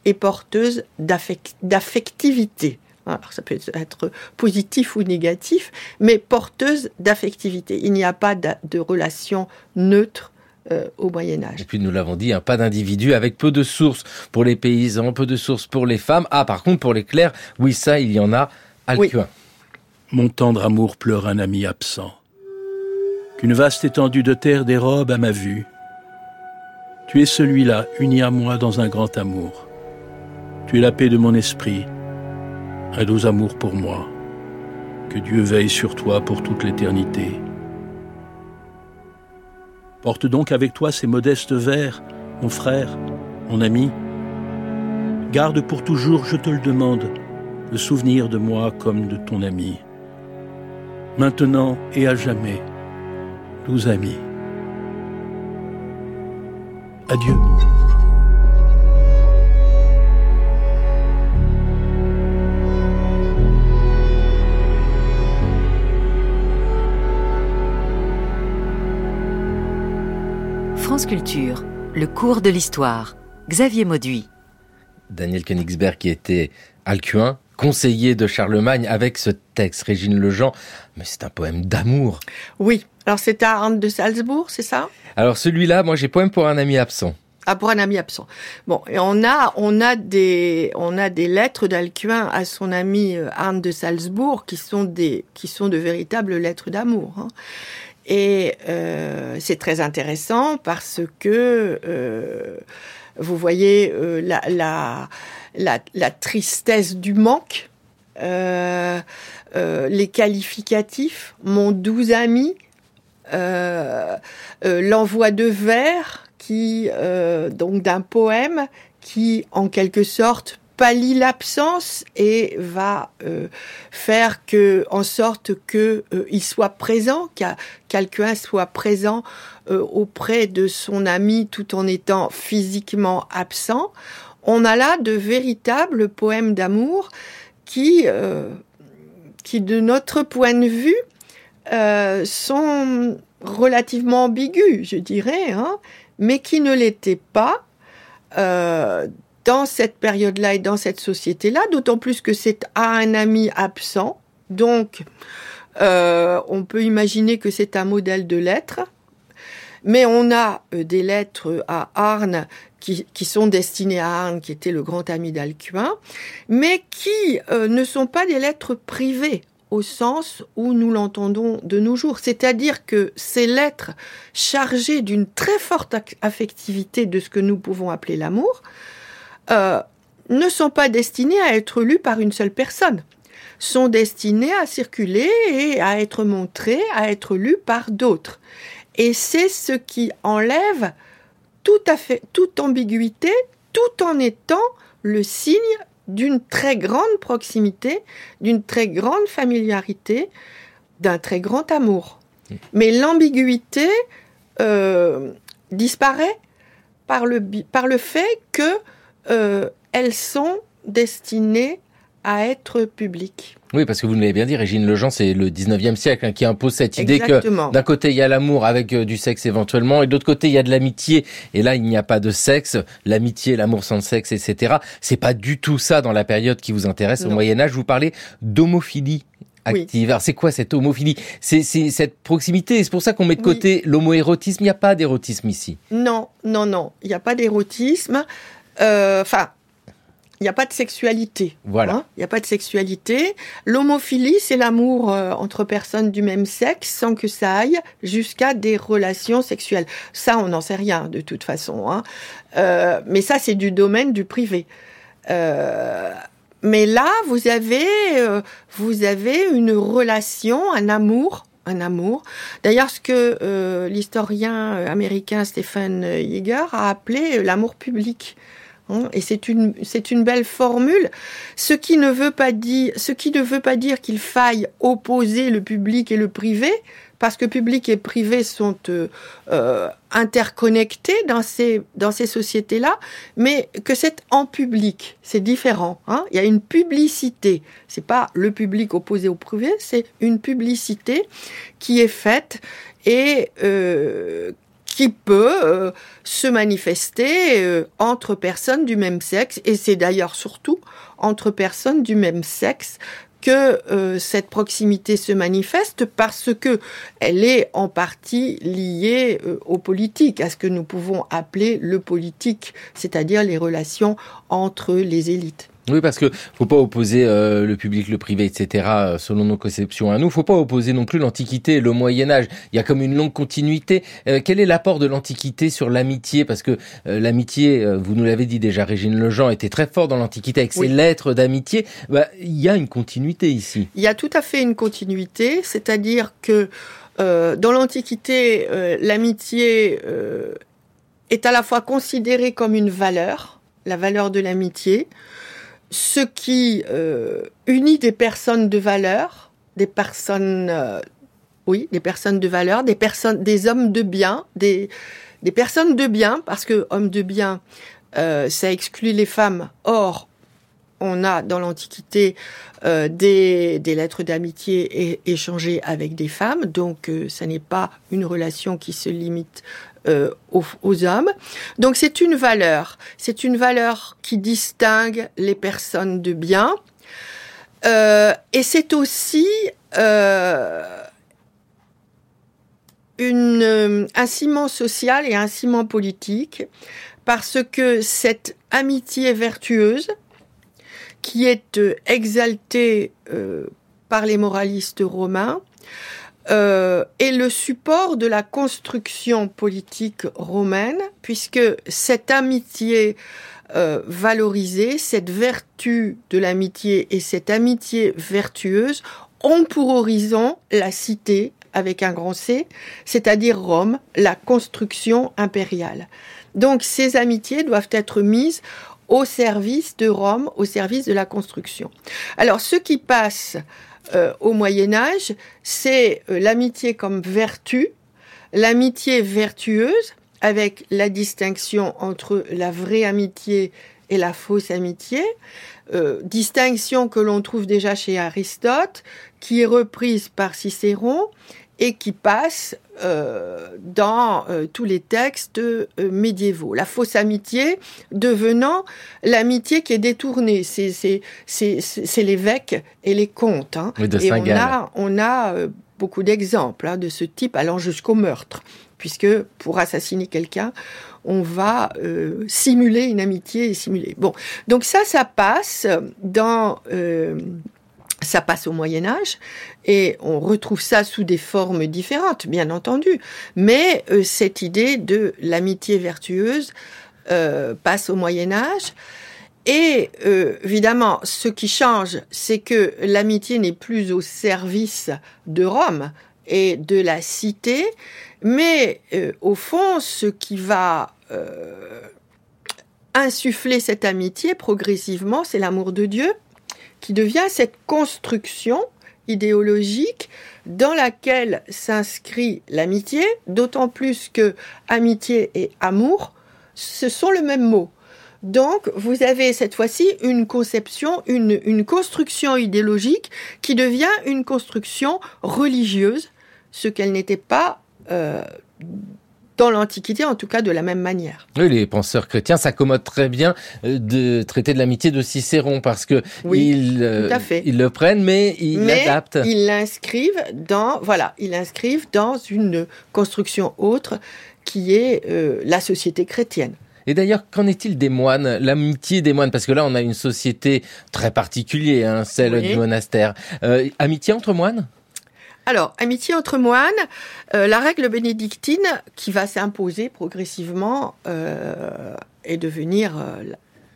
est porteuse d'affectivité. Alors ça peut être positif ou négatif, mais porteuse d'affectivité. Il n'y a pas de relation neutre euh, au Moyen Âge. Et puis nous l'avons dit, un pas d'individu avec peu de sources pour les paysans, peu de sources pour les femmes. Ah, par contre, pour les clercs, oui, ça, il y en a Alcuin. Mon tendre amour pleure un ami absent. Qu'une vaste étendue de terre dérobe à ma vue. Tu es celui-là, uni à moi dans un grand amour. Tu es la paix de mon esprit, un doux amour pour moi. Que Dieu veille sur toi pour toute l'éternité. Porte donc avec toi ces modestes vers, mon frère, mon ami. Garde pour toujours, je te le demande, le souvenir de moi comme de ton ami. Maintenant et à jamais, doux amis. Adieu. France Culture, le cours de l'histoire. Xavier Mauduit. Daniel Königsberg qui était alcuin, conseiller de Charlemagne avec ce texte, Régine Lejean. Mais c'est un poème d'amour. Oui. Alors c'est à Arndt de Salzbourg, c'est ça? Alors celui-là, moi j'ai poème pour un ami absent. Ah, pour un ami absent. Bon, et on a, on a des, on a des lettres d'Alcuin à son ami euh, Arndt de Salzbourg qui sont des, qui sont de véritables lettres d'amour. Hein. Et euh, c'est très intéressant parce que euh, vous voyez euh, la, la, tristesse du manque, les qualificatifs, mon doux ami, l'envoi de vers qui donc d'un poème qui en quelque sorte pallie l'absence et va euh, faire que, en sorte que euh, il soit présent, qu'Alcuin soit présent euh, auprès de son ami tout en étant physiquement absent. On a là de véritables poèmes d'amour qui, qui, de notre point de vue, sont relativement ambigus, je dirais, hein, mais qui ne l'étaient pas dans cette période-là et dans cette société-là, d'autant plus que c'est à un ami absent. Donc, euh, on peut imaginer que c'est un modèle de lettres. Mais on a euh, des lettres à Arnes qui, qui, sont destinées à Arnes, qui était le grand ami d'Alcuin, mais qui euh, ne sont pas des lettres privées au sens où nous l'entendons de nos jours. C'est-à-dire que ces lettres chargées d'une très forte affectivité de ce que nous pouvons appeler l'amour, euh, ne sont pas destinés à être lus par une seule personne, sont destinés à circuler et à être montrés, à être lus par d'autres. Et c'est ce qui enlève tout à fait toute ambiguïté, tout en étant le signe d'une très grande proximité, d'une très grande familiarité, d'un très grand amour. Mais l'ambiguïté euh, disparaît par le, par le fait que euh, elles sont destinées à être publiques. Oui, parce que vous l'avez bien dit, Régine Lejean, c'est le 19e siècle hein, qui impose cette idée que d'un côté il y a l'amour avec euh, du sexe éventuellement, et de l'autre côté il y a de l'amitié, et là il n'y a pas de sexe, l'amitié, l'amour sans sexe, etc. C'est pas du tout ça dans la période qui vous intéresse au Moyen Âge. Vous parlez d'homophilie active. Alors c'est quoi cette homophilie? C'est cette proximité. C'est pour ça qu'on met de côté l'homoérotisme. Il n'y a pas d'érotisme ici. Non, non, non. Il n'y a pas d'érotisme. Euh, enfin, il n'y a pas de sexualité. Voilà. Hein. Il n'y a pas de sexualité. L'homophilie, c'est l'amour euh, entre personnes du même sexe sans que ça aille jusqu'à des relations sexuelles. Ça, on n'en sait rien de toute façon. Hein. Euh, mais ça, c'est du domaine du privé. mais là, vous avez, vous avez une relation, un amour un amour. D'ailleurs, ce que l'historien américain Stephen Yeager a appelé l'amour public et c'est une, c'est une belle formule, ce qui ne veut pas dire, ce qui ne veut pas dire qu'il faille opposer le public et le privé, parce que public et privé sont euh, euh, interconnectés dans ces dans ces sociétés-là, mais que c'est en public, c'est différent. Hein. Il y a une publicité, c'est pas le public opposé au privé, c'est une publicité qui est faite et euh, qui peut euh, se manifester euh, entre personnes du même sexe, et c'est d'ailleurs surtout entre personnes du même sexe que euh, cette proximité se manifeste parce que elle est en partie liée au politique, à ce que nous pouvons appeler le politique, c'est-à-dire les relations entre les élites. Oui, parce que faut pas opposer euh, le public, le privé, etc. Euh, selon nos conceptions à nous. Faut pas opposer non plus l'Antiquité et le Moyen Âge. Il y a comme une longue continuité. Euh, quel est l'apport de l'Antiquité sur l'amitié? Parce que l'amitié, vous nous l'avez dit déjà, Régine Lejean était très fort dans l'Antiquité avec ses lettres d'amitié. Bah, il y a une continuité ici. Il y a tout à fait une continuité, c'est-à-dire que dans l'Antiquité, l'amitié est à la fois considérée comme une valeur, la valeur de l'amitié ce qui euh, unit des personnes de valeur, des personnes, euh, oui, des personnes de valeur, des personnes, des hommes de bien, des, des personnes de bien, parce que hommes de bien, euh, ça exclut les femmes. Or, on a dans l'Antiquité euh, des, lettres d'amitié échangées avec des femmes, donc euh, ça n'est pas une relation qui se limite euh, aux, hommes. Donc c'est une valeur, c'est une valeur qui distingue les personnes de bien, et c'est aussi un ciment social et un ciment politique, parce que cette amitié vertueuse, qui est euh, exalté euh, par les moralistes romains, euh, est le support de la construction politique romaine, puisque cette amitié valorisée, cette vertu de l'amitié et cette amitié vertueuse ont pour horizon la cité avec un grand C, c'est-à-dire Rome, la construction impériale. Donc ces amitiés doivent être mises au service de Rome, au service de la construction. Alors, ce qui passe euh, au Moyen Âge, c'est euh, l'amitié comme vertu, l'amitié vertueuse, avec la distinction entre la vraie amitié et la fausse amitié, euh, distinction que l'on trouve déjà chez Aristote, qui est reprise par Cicéron et qui passe euh, dans euh, tous les textes euh, médiévaux. La fausse amitié devenant l'amitié qui est détournée. C'est, c'est, c'est, c'est l'évêque et les comtes. Hein. et on a, on a beaucoup d'exemples hein, de ce type allant jusqu'au meurtre, puisque pour assassiner quelqu'un, on va simuler une amitié et simuler. Bon, donc ça, ça passe dans ça passe au Moyen Âge et on retrouve ça sous des formes différentes, bien entendu. Mais euh, cette idée de l'amitié vertueuse euh, passe au Moyen Âge. Et euh, évidemment, ce qui change, c'est que l'amitié n'est plus au service de Rome et de la cité, mais au fond, ce qui va insuffler cette amitié progressivement, c'est l'amour de Dieu qui devient cette construction idéologique dans laquelle s'inscrit l'amitié, d'autant plus que amitié et amour, ce sont le même mot. Donc, vous avez cette fois-ci une conception, une, construction idéologique qui devient une construction religieuse, ce qu'elle n'était pas euh, dans l'Antiquité, en tout cas de la même manière. Oui, les penseurs chrétiens s'accommodent très bien euh, de traiter de l'amitié de Cicéron parce que ils, euh, ils le prennent, mais ils l'adaptent. Ils l'inscrivent dans, voilà, ils l'inscrivent dans une construction autre qui est euh, la société chrétienne. Et d'ailleurs, qu'en est-il des moines, l'amitié des moines Parce que là, on a une société très particulière, hein, celle du monastère. amitié entre moines? Alors, amitié entre moines, euh, la règle bénédictine qui va s'imposer progressivement euh, et devenir euh,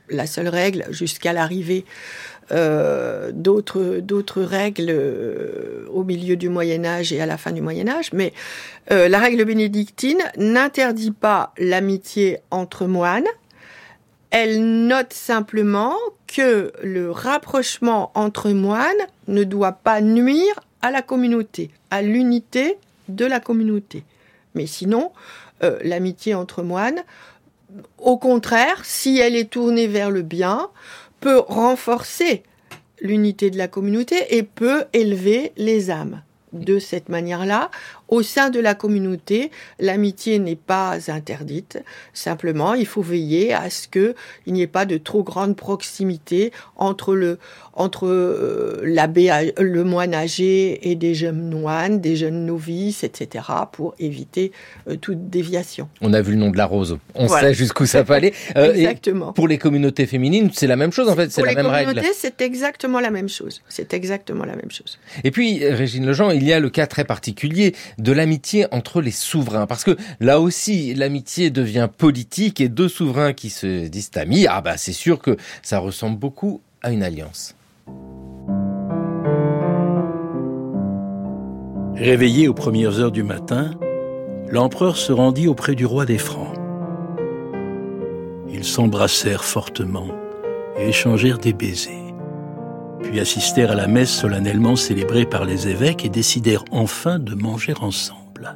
la seule règle jusqu'à l'arrivée d'autres d'autres règles au milieu du Moyen Âge et à la fin du Moyen Âge. Mais la règle bénédictine n'interdit pas l'amitié entre moines. Elle note simplement que le rapprochement entre moines ne doit pas nuire à la communauté, à l'unité de la communauté. Mais sinon, euh, l'amitié entre moines, au contraire, si elle est tournée vers le bien, peut renforcer l'unité de la communauté et peut élever les âmes. De cette manière-là, au sein de la communauté, l'amitié n'est pas interdite. Simplement, il faut veiller à ce qu'il n'y ait pas de trop grande proximité entre le, entre euh, l'abbé, le moine âgé et des jeunes moines, des jeunes novices, etc., pour éviter euh, toute déviation. On a vu le nom de la rose. On sait jusqu'où ça peut aller. Euh, exactement. pour les communautés féminines, c'est la même chose en fait. C'est la même règle. Pour les communautés, c'est exactement la même chose. C'est exactement la même chose. Et puis, Régine Lejean, il y a le cas très particulier de l'amitié entre les souverains. Parce que là aussi, l'amitié devient politique et deux souverains qui se disent amis, ah bah c'est sûr que ça ressemble beaucoup à une alliance. Réveillé aux premières heures du matin, l'empereur se rendit auprès du roi des Francs. Ils s'embrassèrent fortement et échangèrent des baisers puis assistèrent à la messe solennellement célébrée par les évêques et décidèrent enfin de manger ensemble.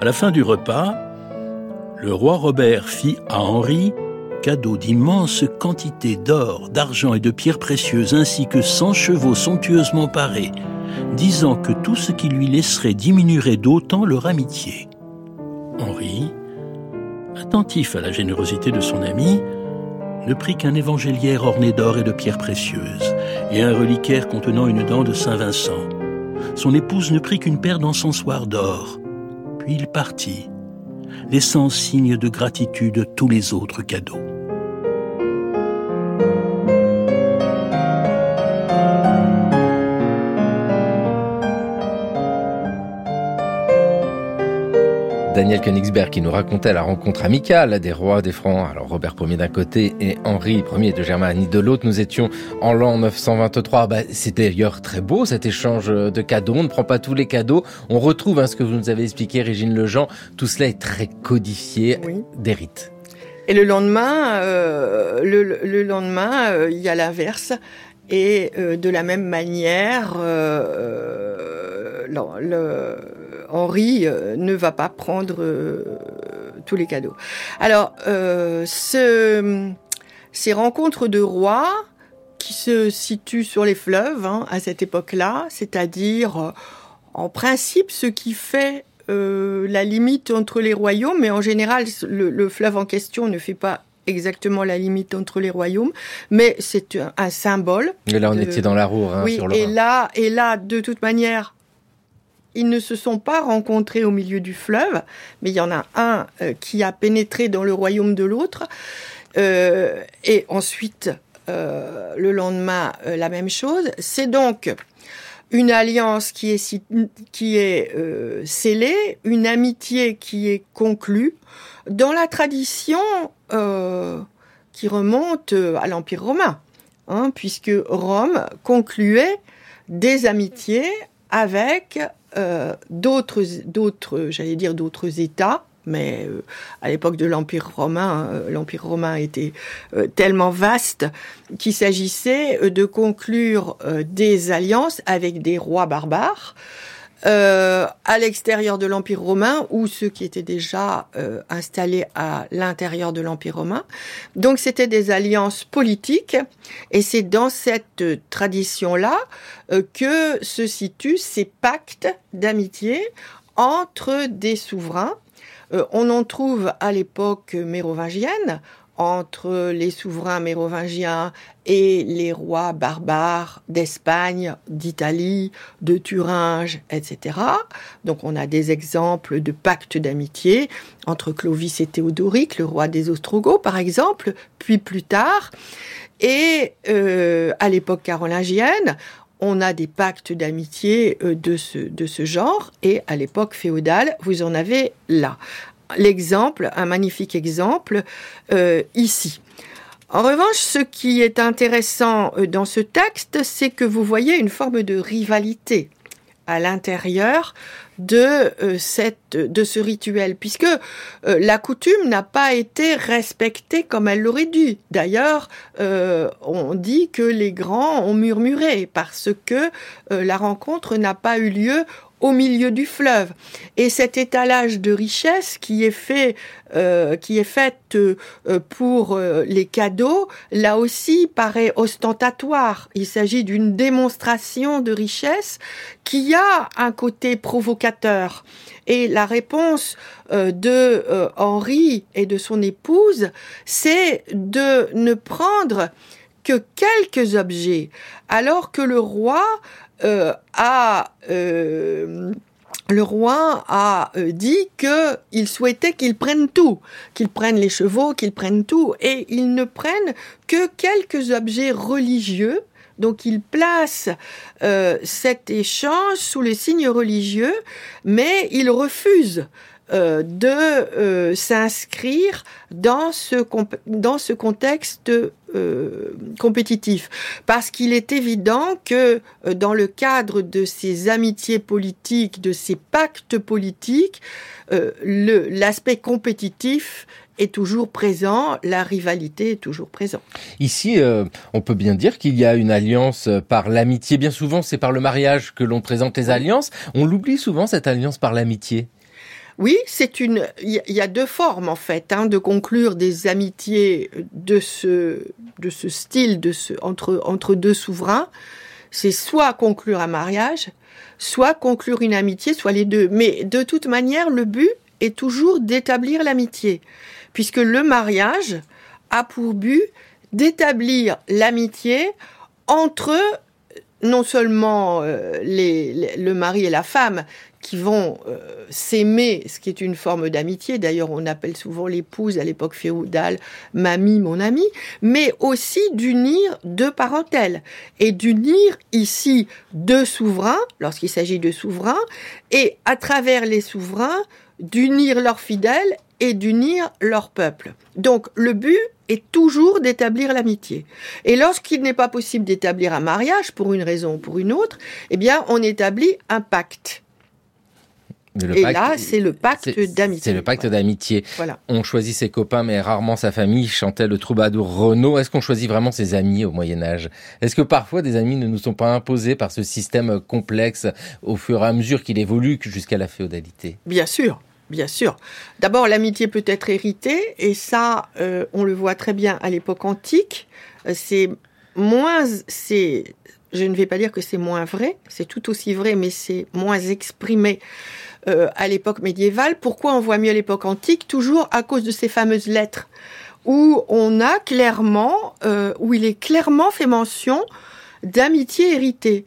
À la fin du repas, le roi Robert fit à Henri cadeau d'immenses quantités d'or, d'argent et de pierres précieuses, ainsi que cent chevaux somptueusement parés, disant que tout ce qui lui laisserait diminuerait d'autant leur amitié. Henri, attentif à la générosité de son ami, ne prit qu'un évangéliaire orné d'or et de pierres précieuses, et un reliquaire contenant une dent de Saint Vincent. Son épouse ne prit qu'une paire d'encensoirs d'or. Puis il partit, laissant signe de gratitude tous les autres cadeaux. Daniel Königsberg qui nous racontait la rencontre amicale des rois des Francs. Alors Robert Ier d'un côté et Henri Ier de Germanie de l'autre. Nous étions en l'an 923. Bah, C'était d'ailleurs très beau cet échange de cadeaux. On ne prend pas tous les cadeaux. On retrouve hein, ce que vous nous avez expliqué, Régine Lejean. Tout cela est très codifié des rites. Et le lendemain, euh, le, lendemain, euh, il y a l'inverse. Et euh, de la même manière, le Henri euh, ne va pas prendre euh, tous les cadeaux. Alors, euh, ces rencontres de rois qui se situent sur les fleuves hein, à cette époque-là, c'est-à-dire en principe ce qui fait la limite entre les royaumes, mais en général le, fleuve en question ne fait pas exactement la limite entre les royaumes, mais c'est un, symbole. Et là, on était dans la Roure, hein, oui, et là, et là, de toute manière, ils ne se sont pas rencontrés au milieu du fleuve, mais il y en a un euh, qui a pénétré dans le royaume de l'autre. Euh, et ensuite, euh, le lendemain, la même chose. C'est donc une alliance qui est, scellée, une amitié qui est conclue dans la tradition qui remonte à l'Empire romain, hein, puisque Rome concluait des amitiés avec euh, d'autres, d'autres, j'allais dire d'autres États, mais euh, à l'époque de l'Empire romain, euh, l'Empire romain était tellement vaste qu'il s'agissait de conclure des alliances avec des rois barbares euh, à l'extérieur de l'Empire romain ou ceux qui étaient déjà euh, installés à l'intérieur de l'Empire romain. Donc c'était des alliances politiques et c'est dans cette tradition-là euh, que se situent ces pactes d'amitié entre des souverains. on en trouve à l'époque mérovingienne, entre les souverains mérovingiens et les rois barbares d'Espagne, d'Italie, de Thuringe, etc. Donc on a des exemples de pactes d'amitié entre Clovis et Théodoric, le roi des Ostrogoths par exemple, puis plus tard. Et euh, à l'époque carolingienne, on a des pactes d'amitié euh, de ce, de ce genre, et à l'époque féodale, vous en avez là l'exemple, un magnifique exemple euh, ici. En revanche, ce qui est intéressant euh, dans ce texte, c'est que vous voyez une forme de rivalité à l'intérieur de euh, ce rituel puisque la coutume n'a pas été respectée comme elle l'aurait dû. D'ailleurs, on dit que les grands ont murmuré parce que la rencontre n'a pas eu lieu au milieu du fleuve. Et cet étalage de richesse qui est fait, euh, qui est fait euh, pour euh, les cadeaux, là aussi paraît ostentatoire. Il s'agit d'une démonstration de richesse qui a un côté provocateur. Et la réponse de Henri et de son épouse, c'est de ne prendre que quelques objets, alors que le roi euh, a euh, le roi a euh, dit que il souhaitait qu'ils prennent tout, qu'ils prennent les chevaux, qu'ils prennent tout, et ils ne prennent que quelques objets religieux. Donc il place cet échange sous le signe religieux, mais il refuse euh, de euh, s'inscrire dans ce, dans ce contexte euh, compétitif. Parce qu'il est évident que dans le cadre de ces amitiés politiques, de ces pactes politiques, l'aspect compétitif est toujours présent, la rivalité est toujours présente. Ici, on peut bien dire qu'il y a une alliance par l'amitié. Bien souvent, c'est par le mariage que l'on présente les alliances. On l'oublie souvent, cette alliance par l'amitié. Oui, c'est une. Il y a deux formes en fait hein, de conclure des amitiés de ce style, entre entre deux souverains. C'est soit conclure un mariage, soit conclure une amitié, soit les deux. Mais de toute manière, le but est toujours d'établir l'amitié, puisque le mariage a pour but d'établir l'amitié entre non seulement euh, le mari et la femme, qui vont euh, s'aimer, ce qui est une forme d'amitié. D'ailleurs, on appelle souvent l'épouse à l'époque féodale mamie, mon ami, mais aussi d'unir deux parentèles et d'unir ici deux souverains, lorsqu'il s'agit de souverains, et à travers les souverains, d'unir leurs fidèles et d'unir leur peuple. Donc, le but est toujours d'établir l'amitié. Et lorsqu'il n'est pas possible d'établir un mariage, pour une raison ou pour une autre, eh bien, on établit un pacte et là, c'est le pacte d'amitié. C'est le pacte d'amitié. Voilà. On choisit ses copains, mais rarement sa famille, chantait le troubadour Renaud. Est-ce qu'on choisit vraiment ses amis au Moyen Âge Est-ce que parfois des amis ne nous sont pas imposés par ce système complexe au fur et à mesure qu'il évolue jusqu'à la féodalité? Bien sûr. Bien sûr. D'abord, l'amitié peut être héritée, et ça, euh, on le voit très bien à l'époque antique. Euh, c'est moins, c'est, je ne vais pas dire que c'est moins vrai, c'est tout aussi vrai, mais c'est moins exprimé euh, à l'époque médiévale. Pourquoi on voit mieux l'époque antique Toujours à cause de ces fameuses lettres où on a clairement, euh, où il est clairement fait mention d'amitié héritée.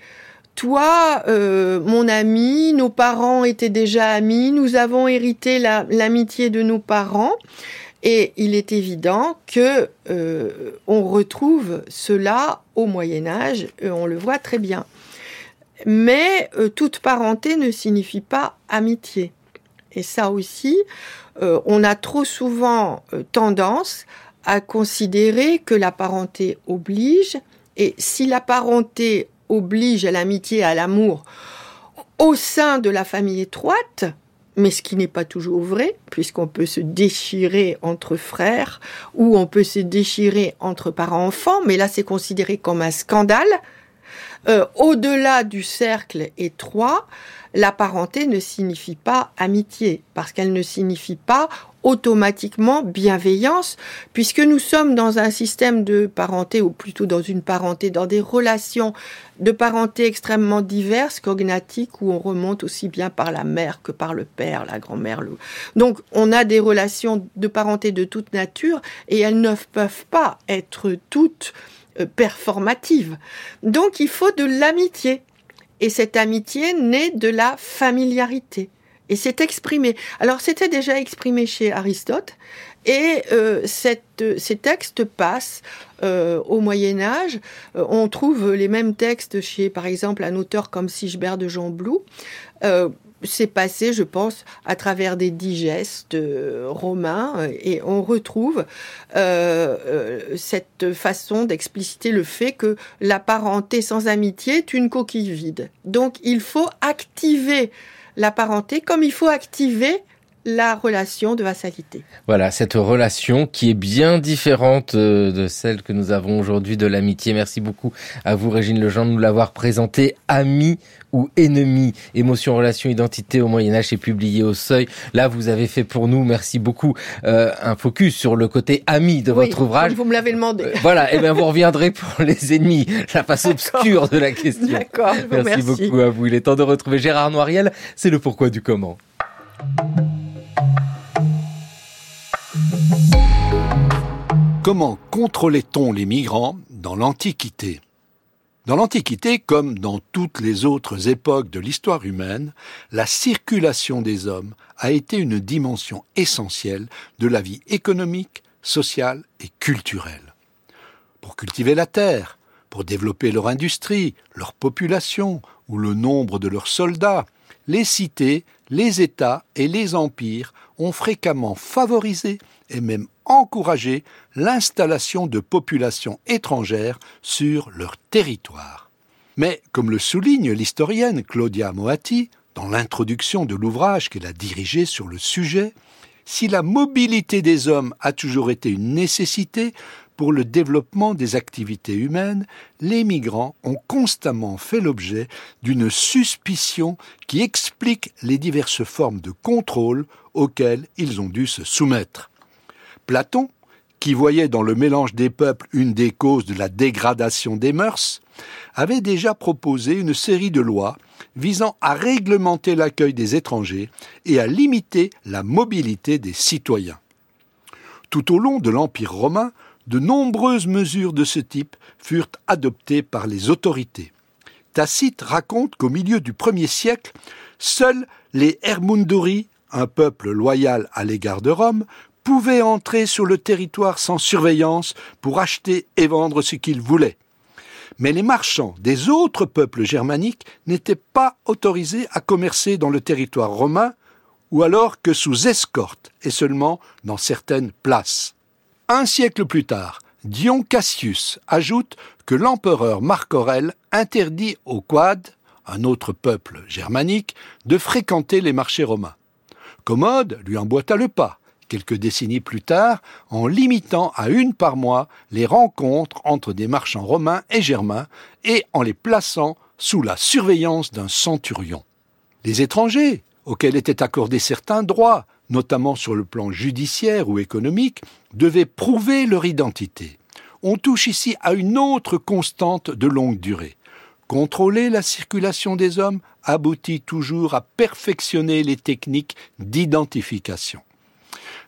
Toi, euh, mon ami, nos parents étaient déjà amis, nous avons hérité l'amitié de nos parents. Et il est évident que on retrouve cela au Moyen Âge, on le voit très bien. Mais euh, toute parenté ne signifie pas amitié. Et ça aussi, euh, on a trop souvent euh, tendance à considérer que la parenté oblige, et si la parenté oblige à l'amitié, à l'amour, au sein de la famille étroite, mais ce qui n'est pas toujours vrai, puisqu'on peut se déchirer entre frères, ou on peut se déchirer entre parents-enfants, mais là c'est considéré comme un scandale, euh, au-delà du cercle étroit, la parenté ne signifie pas amitié, parce qu'elle ne signifie pas automatiquement bienveillance, puisque nous sommes dans un système de parenté, ou plutôt dans une parenté, dans des relations de parenté extrêmement diverses, cognatiques, où on remonte aussi bien par la mère que par le père, la grand-mère. Donc on a des relations de parenté de toute nature, et elles ne peuvent pas être toutes performative. Donc il faut de l'amitié. Et cette amitié naît de la familiarité. Et c'est exprimé. Alors c'était déjà exprimé chez Aristote. Et euh, cette, ces textes passent euh, au Moyen Âge. on trouve les mêmes textes chez, par exemple, un auteur comme Sigebert de Jean Blou s'est passé, je pense, à travers des digestes romains, et on retrouve cette façon d'expliciter le fait que la parenté sans amitié est une coquille vide. Donc il faut activer la parenté comme il faut activer la relation de vassalité. Voilà, cette relation qui est bien différente euh, de celle que nous avons aujourd'hui de l'amitié. Merci beaucoup à vous, Régine Lejean, de nous l'avoir présenté. Ami ou ennemi, émotion, relation, identité au Moyen Âge est publié au Seuil. Là, vous avez fait pour nous, merci beaucoup, euh, un focus sur le côté ami de votre ouvrage. Vous me l'avez demandé. Euh, voilà, et eh bien vous reviendrez pour les ennemis, la face obscure de la question. D'accord. Merci, merci beaucoup à vous. Il est temps de retrouver Gérard Noiriel. C'est le pourquoi du comment. Comment contrôlait-on les migrants dans l'Antiquité? Dans l'Antiquité, comme dans toutes les autres époques de l'histoire humaine, la circulation des hommes a été une dimension essentielle de la vie économique, sociale et culturelle. Pour cultiver la terre, pour développer leur industrie, leur population ou le nombre de leurs soldats, les cités, les États et les empires ont fréquemment favorisé et même encouragé l'installation de populations étrangères sur leur territoire. Mais, comme le souligne l'historienne Claudia Moatti, dans l'introduction de l'ouvrage qu'elle a dirigé sur le sujet, si la mobilité des hommes a toujours été une nécessité pour le développement des activités humaines, les migrants ont constamment fait l'objet d'une suspicion qui explique les diverses formes de contrôle auxquelles ils ont dû se soumettre. Platon, qui voyait dans le mélange des peuples une des causes de la dégradation des mœurs, avait déjà proposé une série de lois visant à réglementer l'accueil des étrangers et à limiter la mobilité des citoyens. Tout au long de l'Empire romain, de nombreuses mesures de ce type furent adoptées par les autorités. Tacite raconte qu'au milieu du premier siècle, seuls les Hermunduri, un peuple loyal à l'égard de Rome, pouvaient entrer sur le territoire sans surveillance pour acheter et vendre ce qu'ils voulaient. Mais les marchands des autres peuples germaniques n'étaient pas autorisés à commercer dans le territoire romain, ou alors que sous escorte et seulement dans certaines places. Un siècle plus tard, Dion Cassius ajoute que l'empereur Marc Aurèle interdit aux Quads, un autre peuple germanique, de fréquenter les marchés romains. Commode lui emboîta le pas, quelques décennies plus tard, en limitant à une par mois les rencontres entre des marchands romains et germains et en les plaçant sous la surveillance d'un centurion. Les étrangers, auxquels étaient accordés certains droits, notamment sur le plan judiciaire ou économique, devaient prouver leur identité. On touche ici à une autre constante de longue durée. Contrôler la circulation des hommes aboutit toujours à perfectionner les techniques d'identification.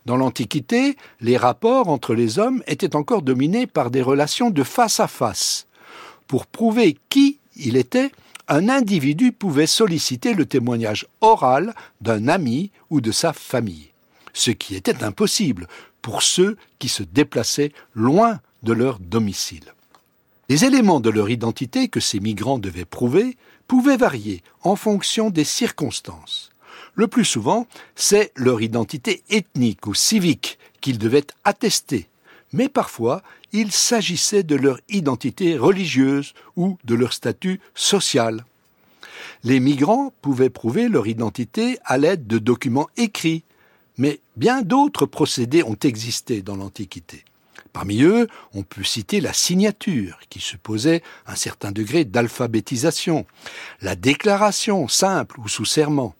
Dans l'Antiquité, les rapports entre les hommes étaient encore dominés par des relations de face à face. Pour prouver qui il était, un individu pouvait solliciter le témoignage oral d'un ami ou de sa famille, ce qui était impossible pour ceux qui se déplaçaient loin de leur domicile. Les éléments de leur identité que ces migrants devaient prouver pouvaient varier en fonction des circonstances. Le plus souvent, c'est leur identité ethnique ou civique qu'ils devaient attester, mais parfois il s'agissait de leur identité religieuse ou de leur statut social. Les migrants pouvaient prouver leur identité à l'aide de documents écrits, mais bien d'autres procédés ont existé dans l'Antiquité. Parmi eux, on peut citer la signature, qui supposait un certain degré d'alphabétisation, la déclaration simple ou sous serment,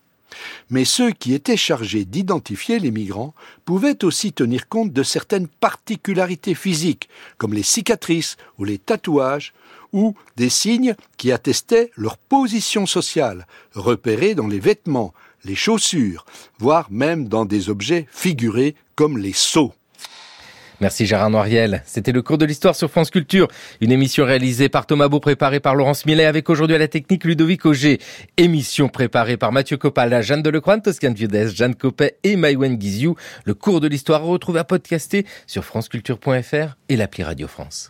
mais ceux qui étaient chargés d'identifier les migrants pouvaient aussi tenir compte de certaines particularités physiques, comme les cicatrices ou les tatouages, ou des signes qui attestaient leur position sociale, repérés dans les vêtements, les chaussures, voire même dans des objets figurés comme les sceaux. Merci Gérard Noiriel. C'était le cours de l'histoire sur France Culture, une émission réalisée par Thomas Beau, préparée par Laurence Millet, avec aujourd'hui à la technique Ludovic Auger. Émission préparée par Mathieu Copal, Jeanne Delecroix, Toscane Viudès, Jeanne Copet et Maïwen Guiziou. Le cours de l'histoire retrouvé à podcaster sur franceculture.fr et l'appli Radio France.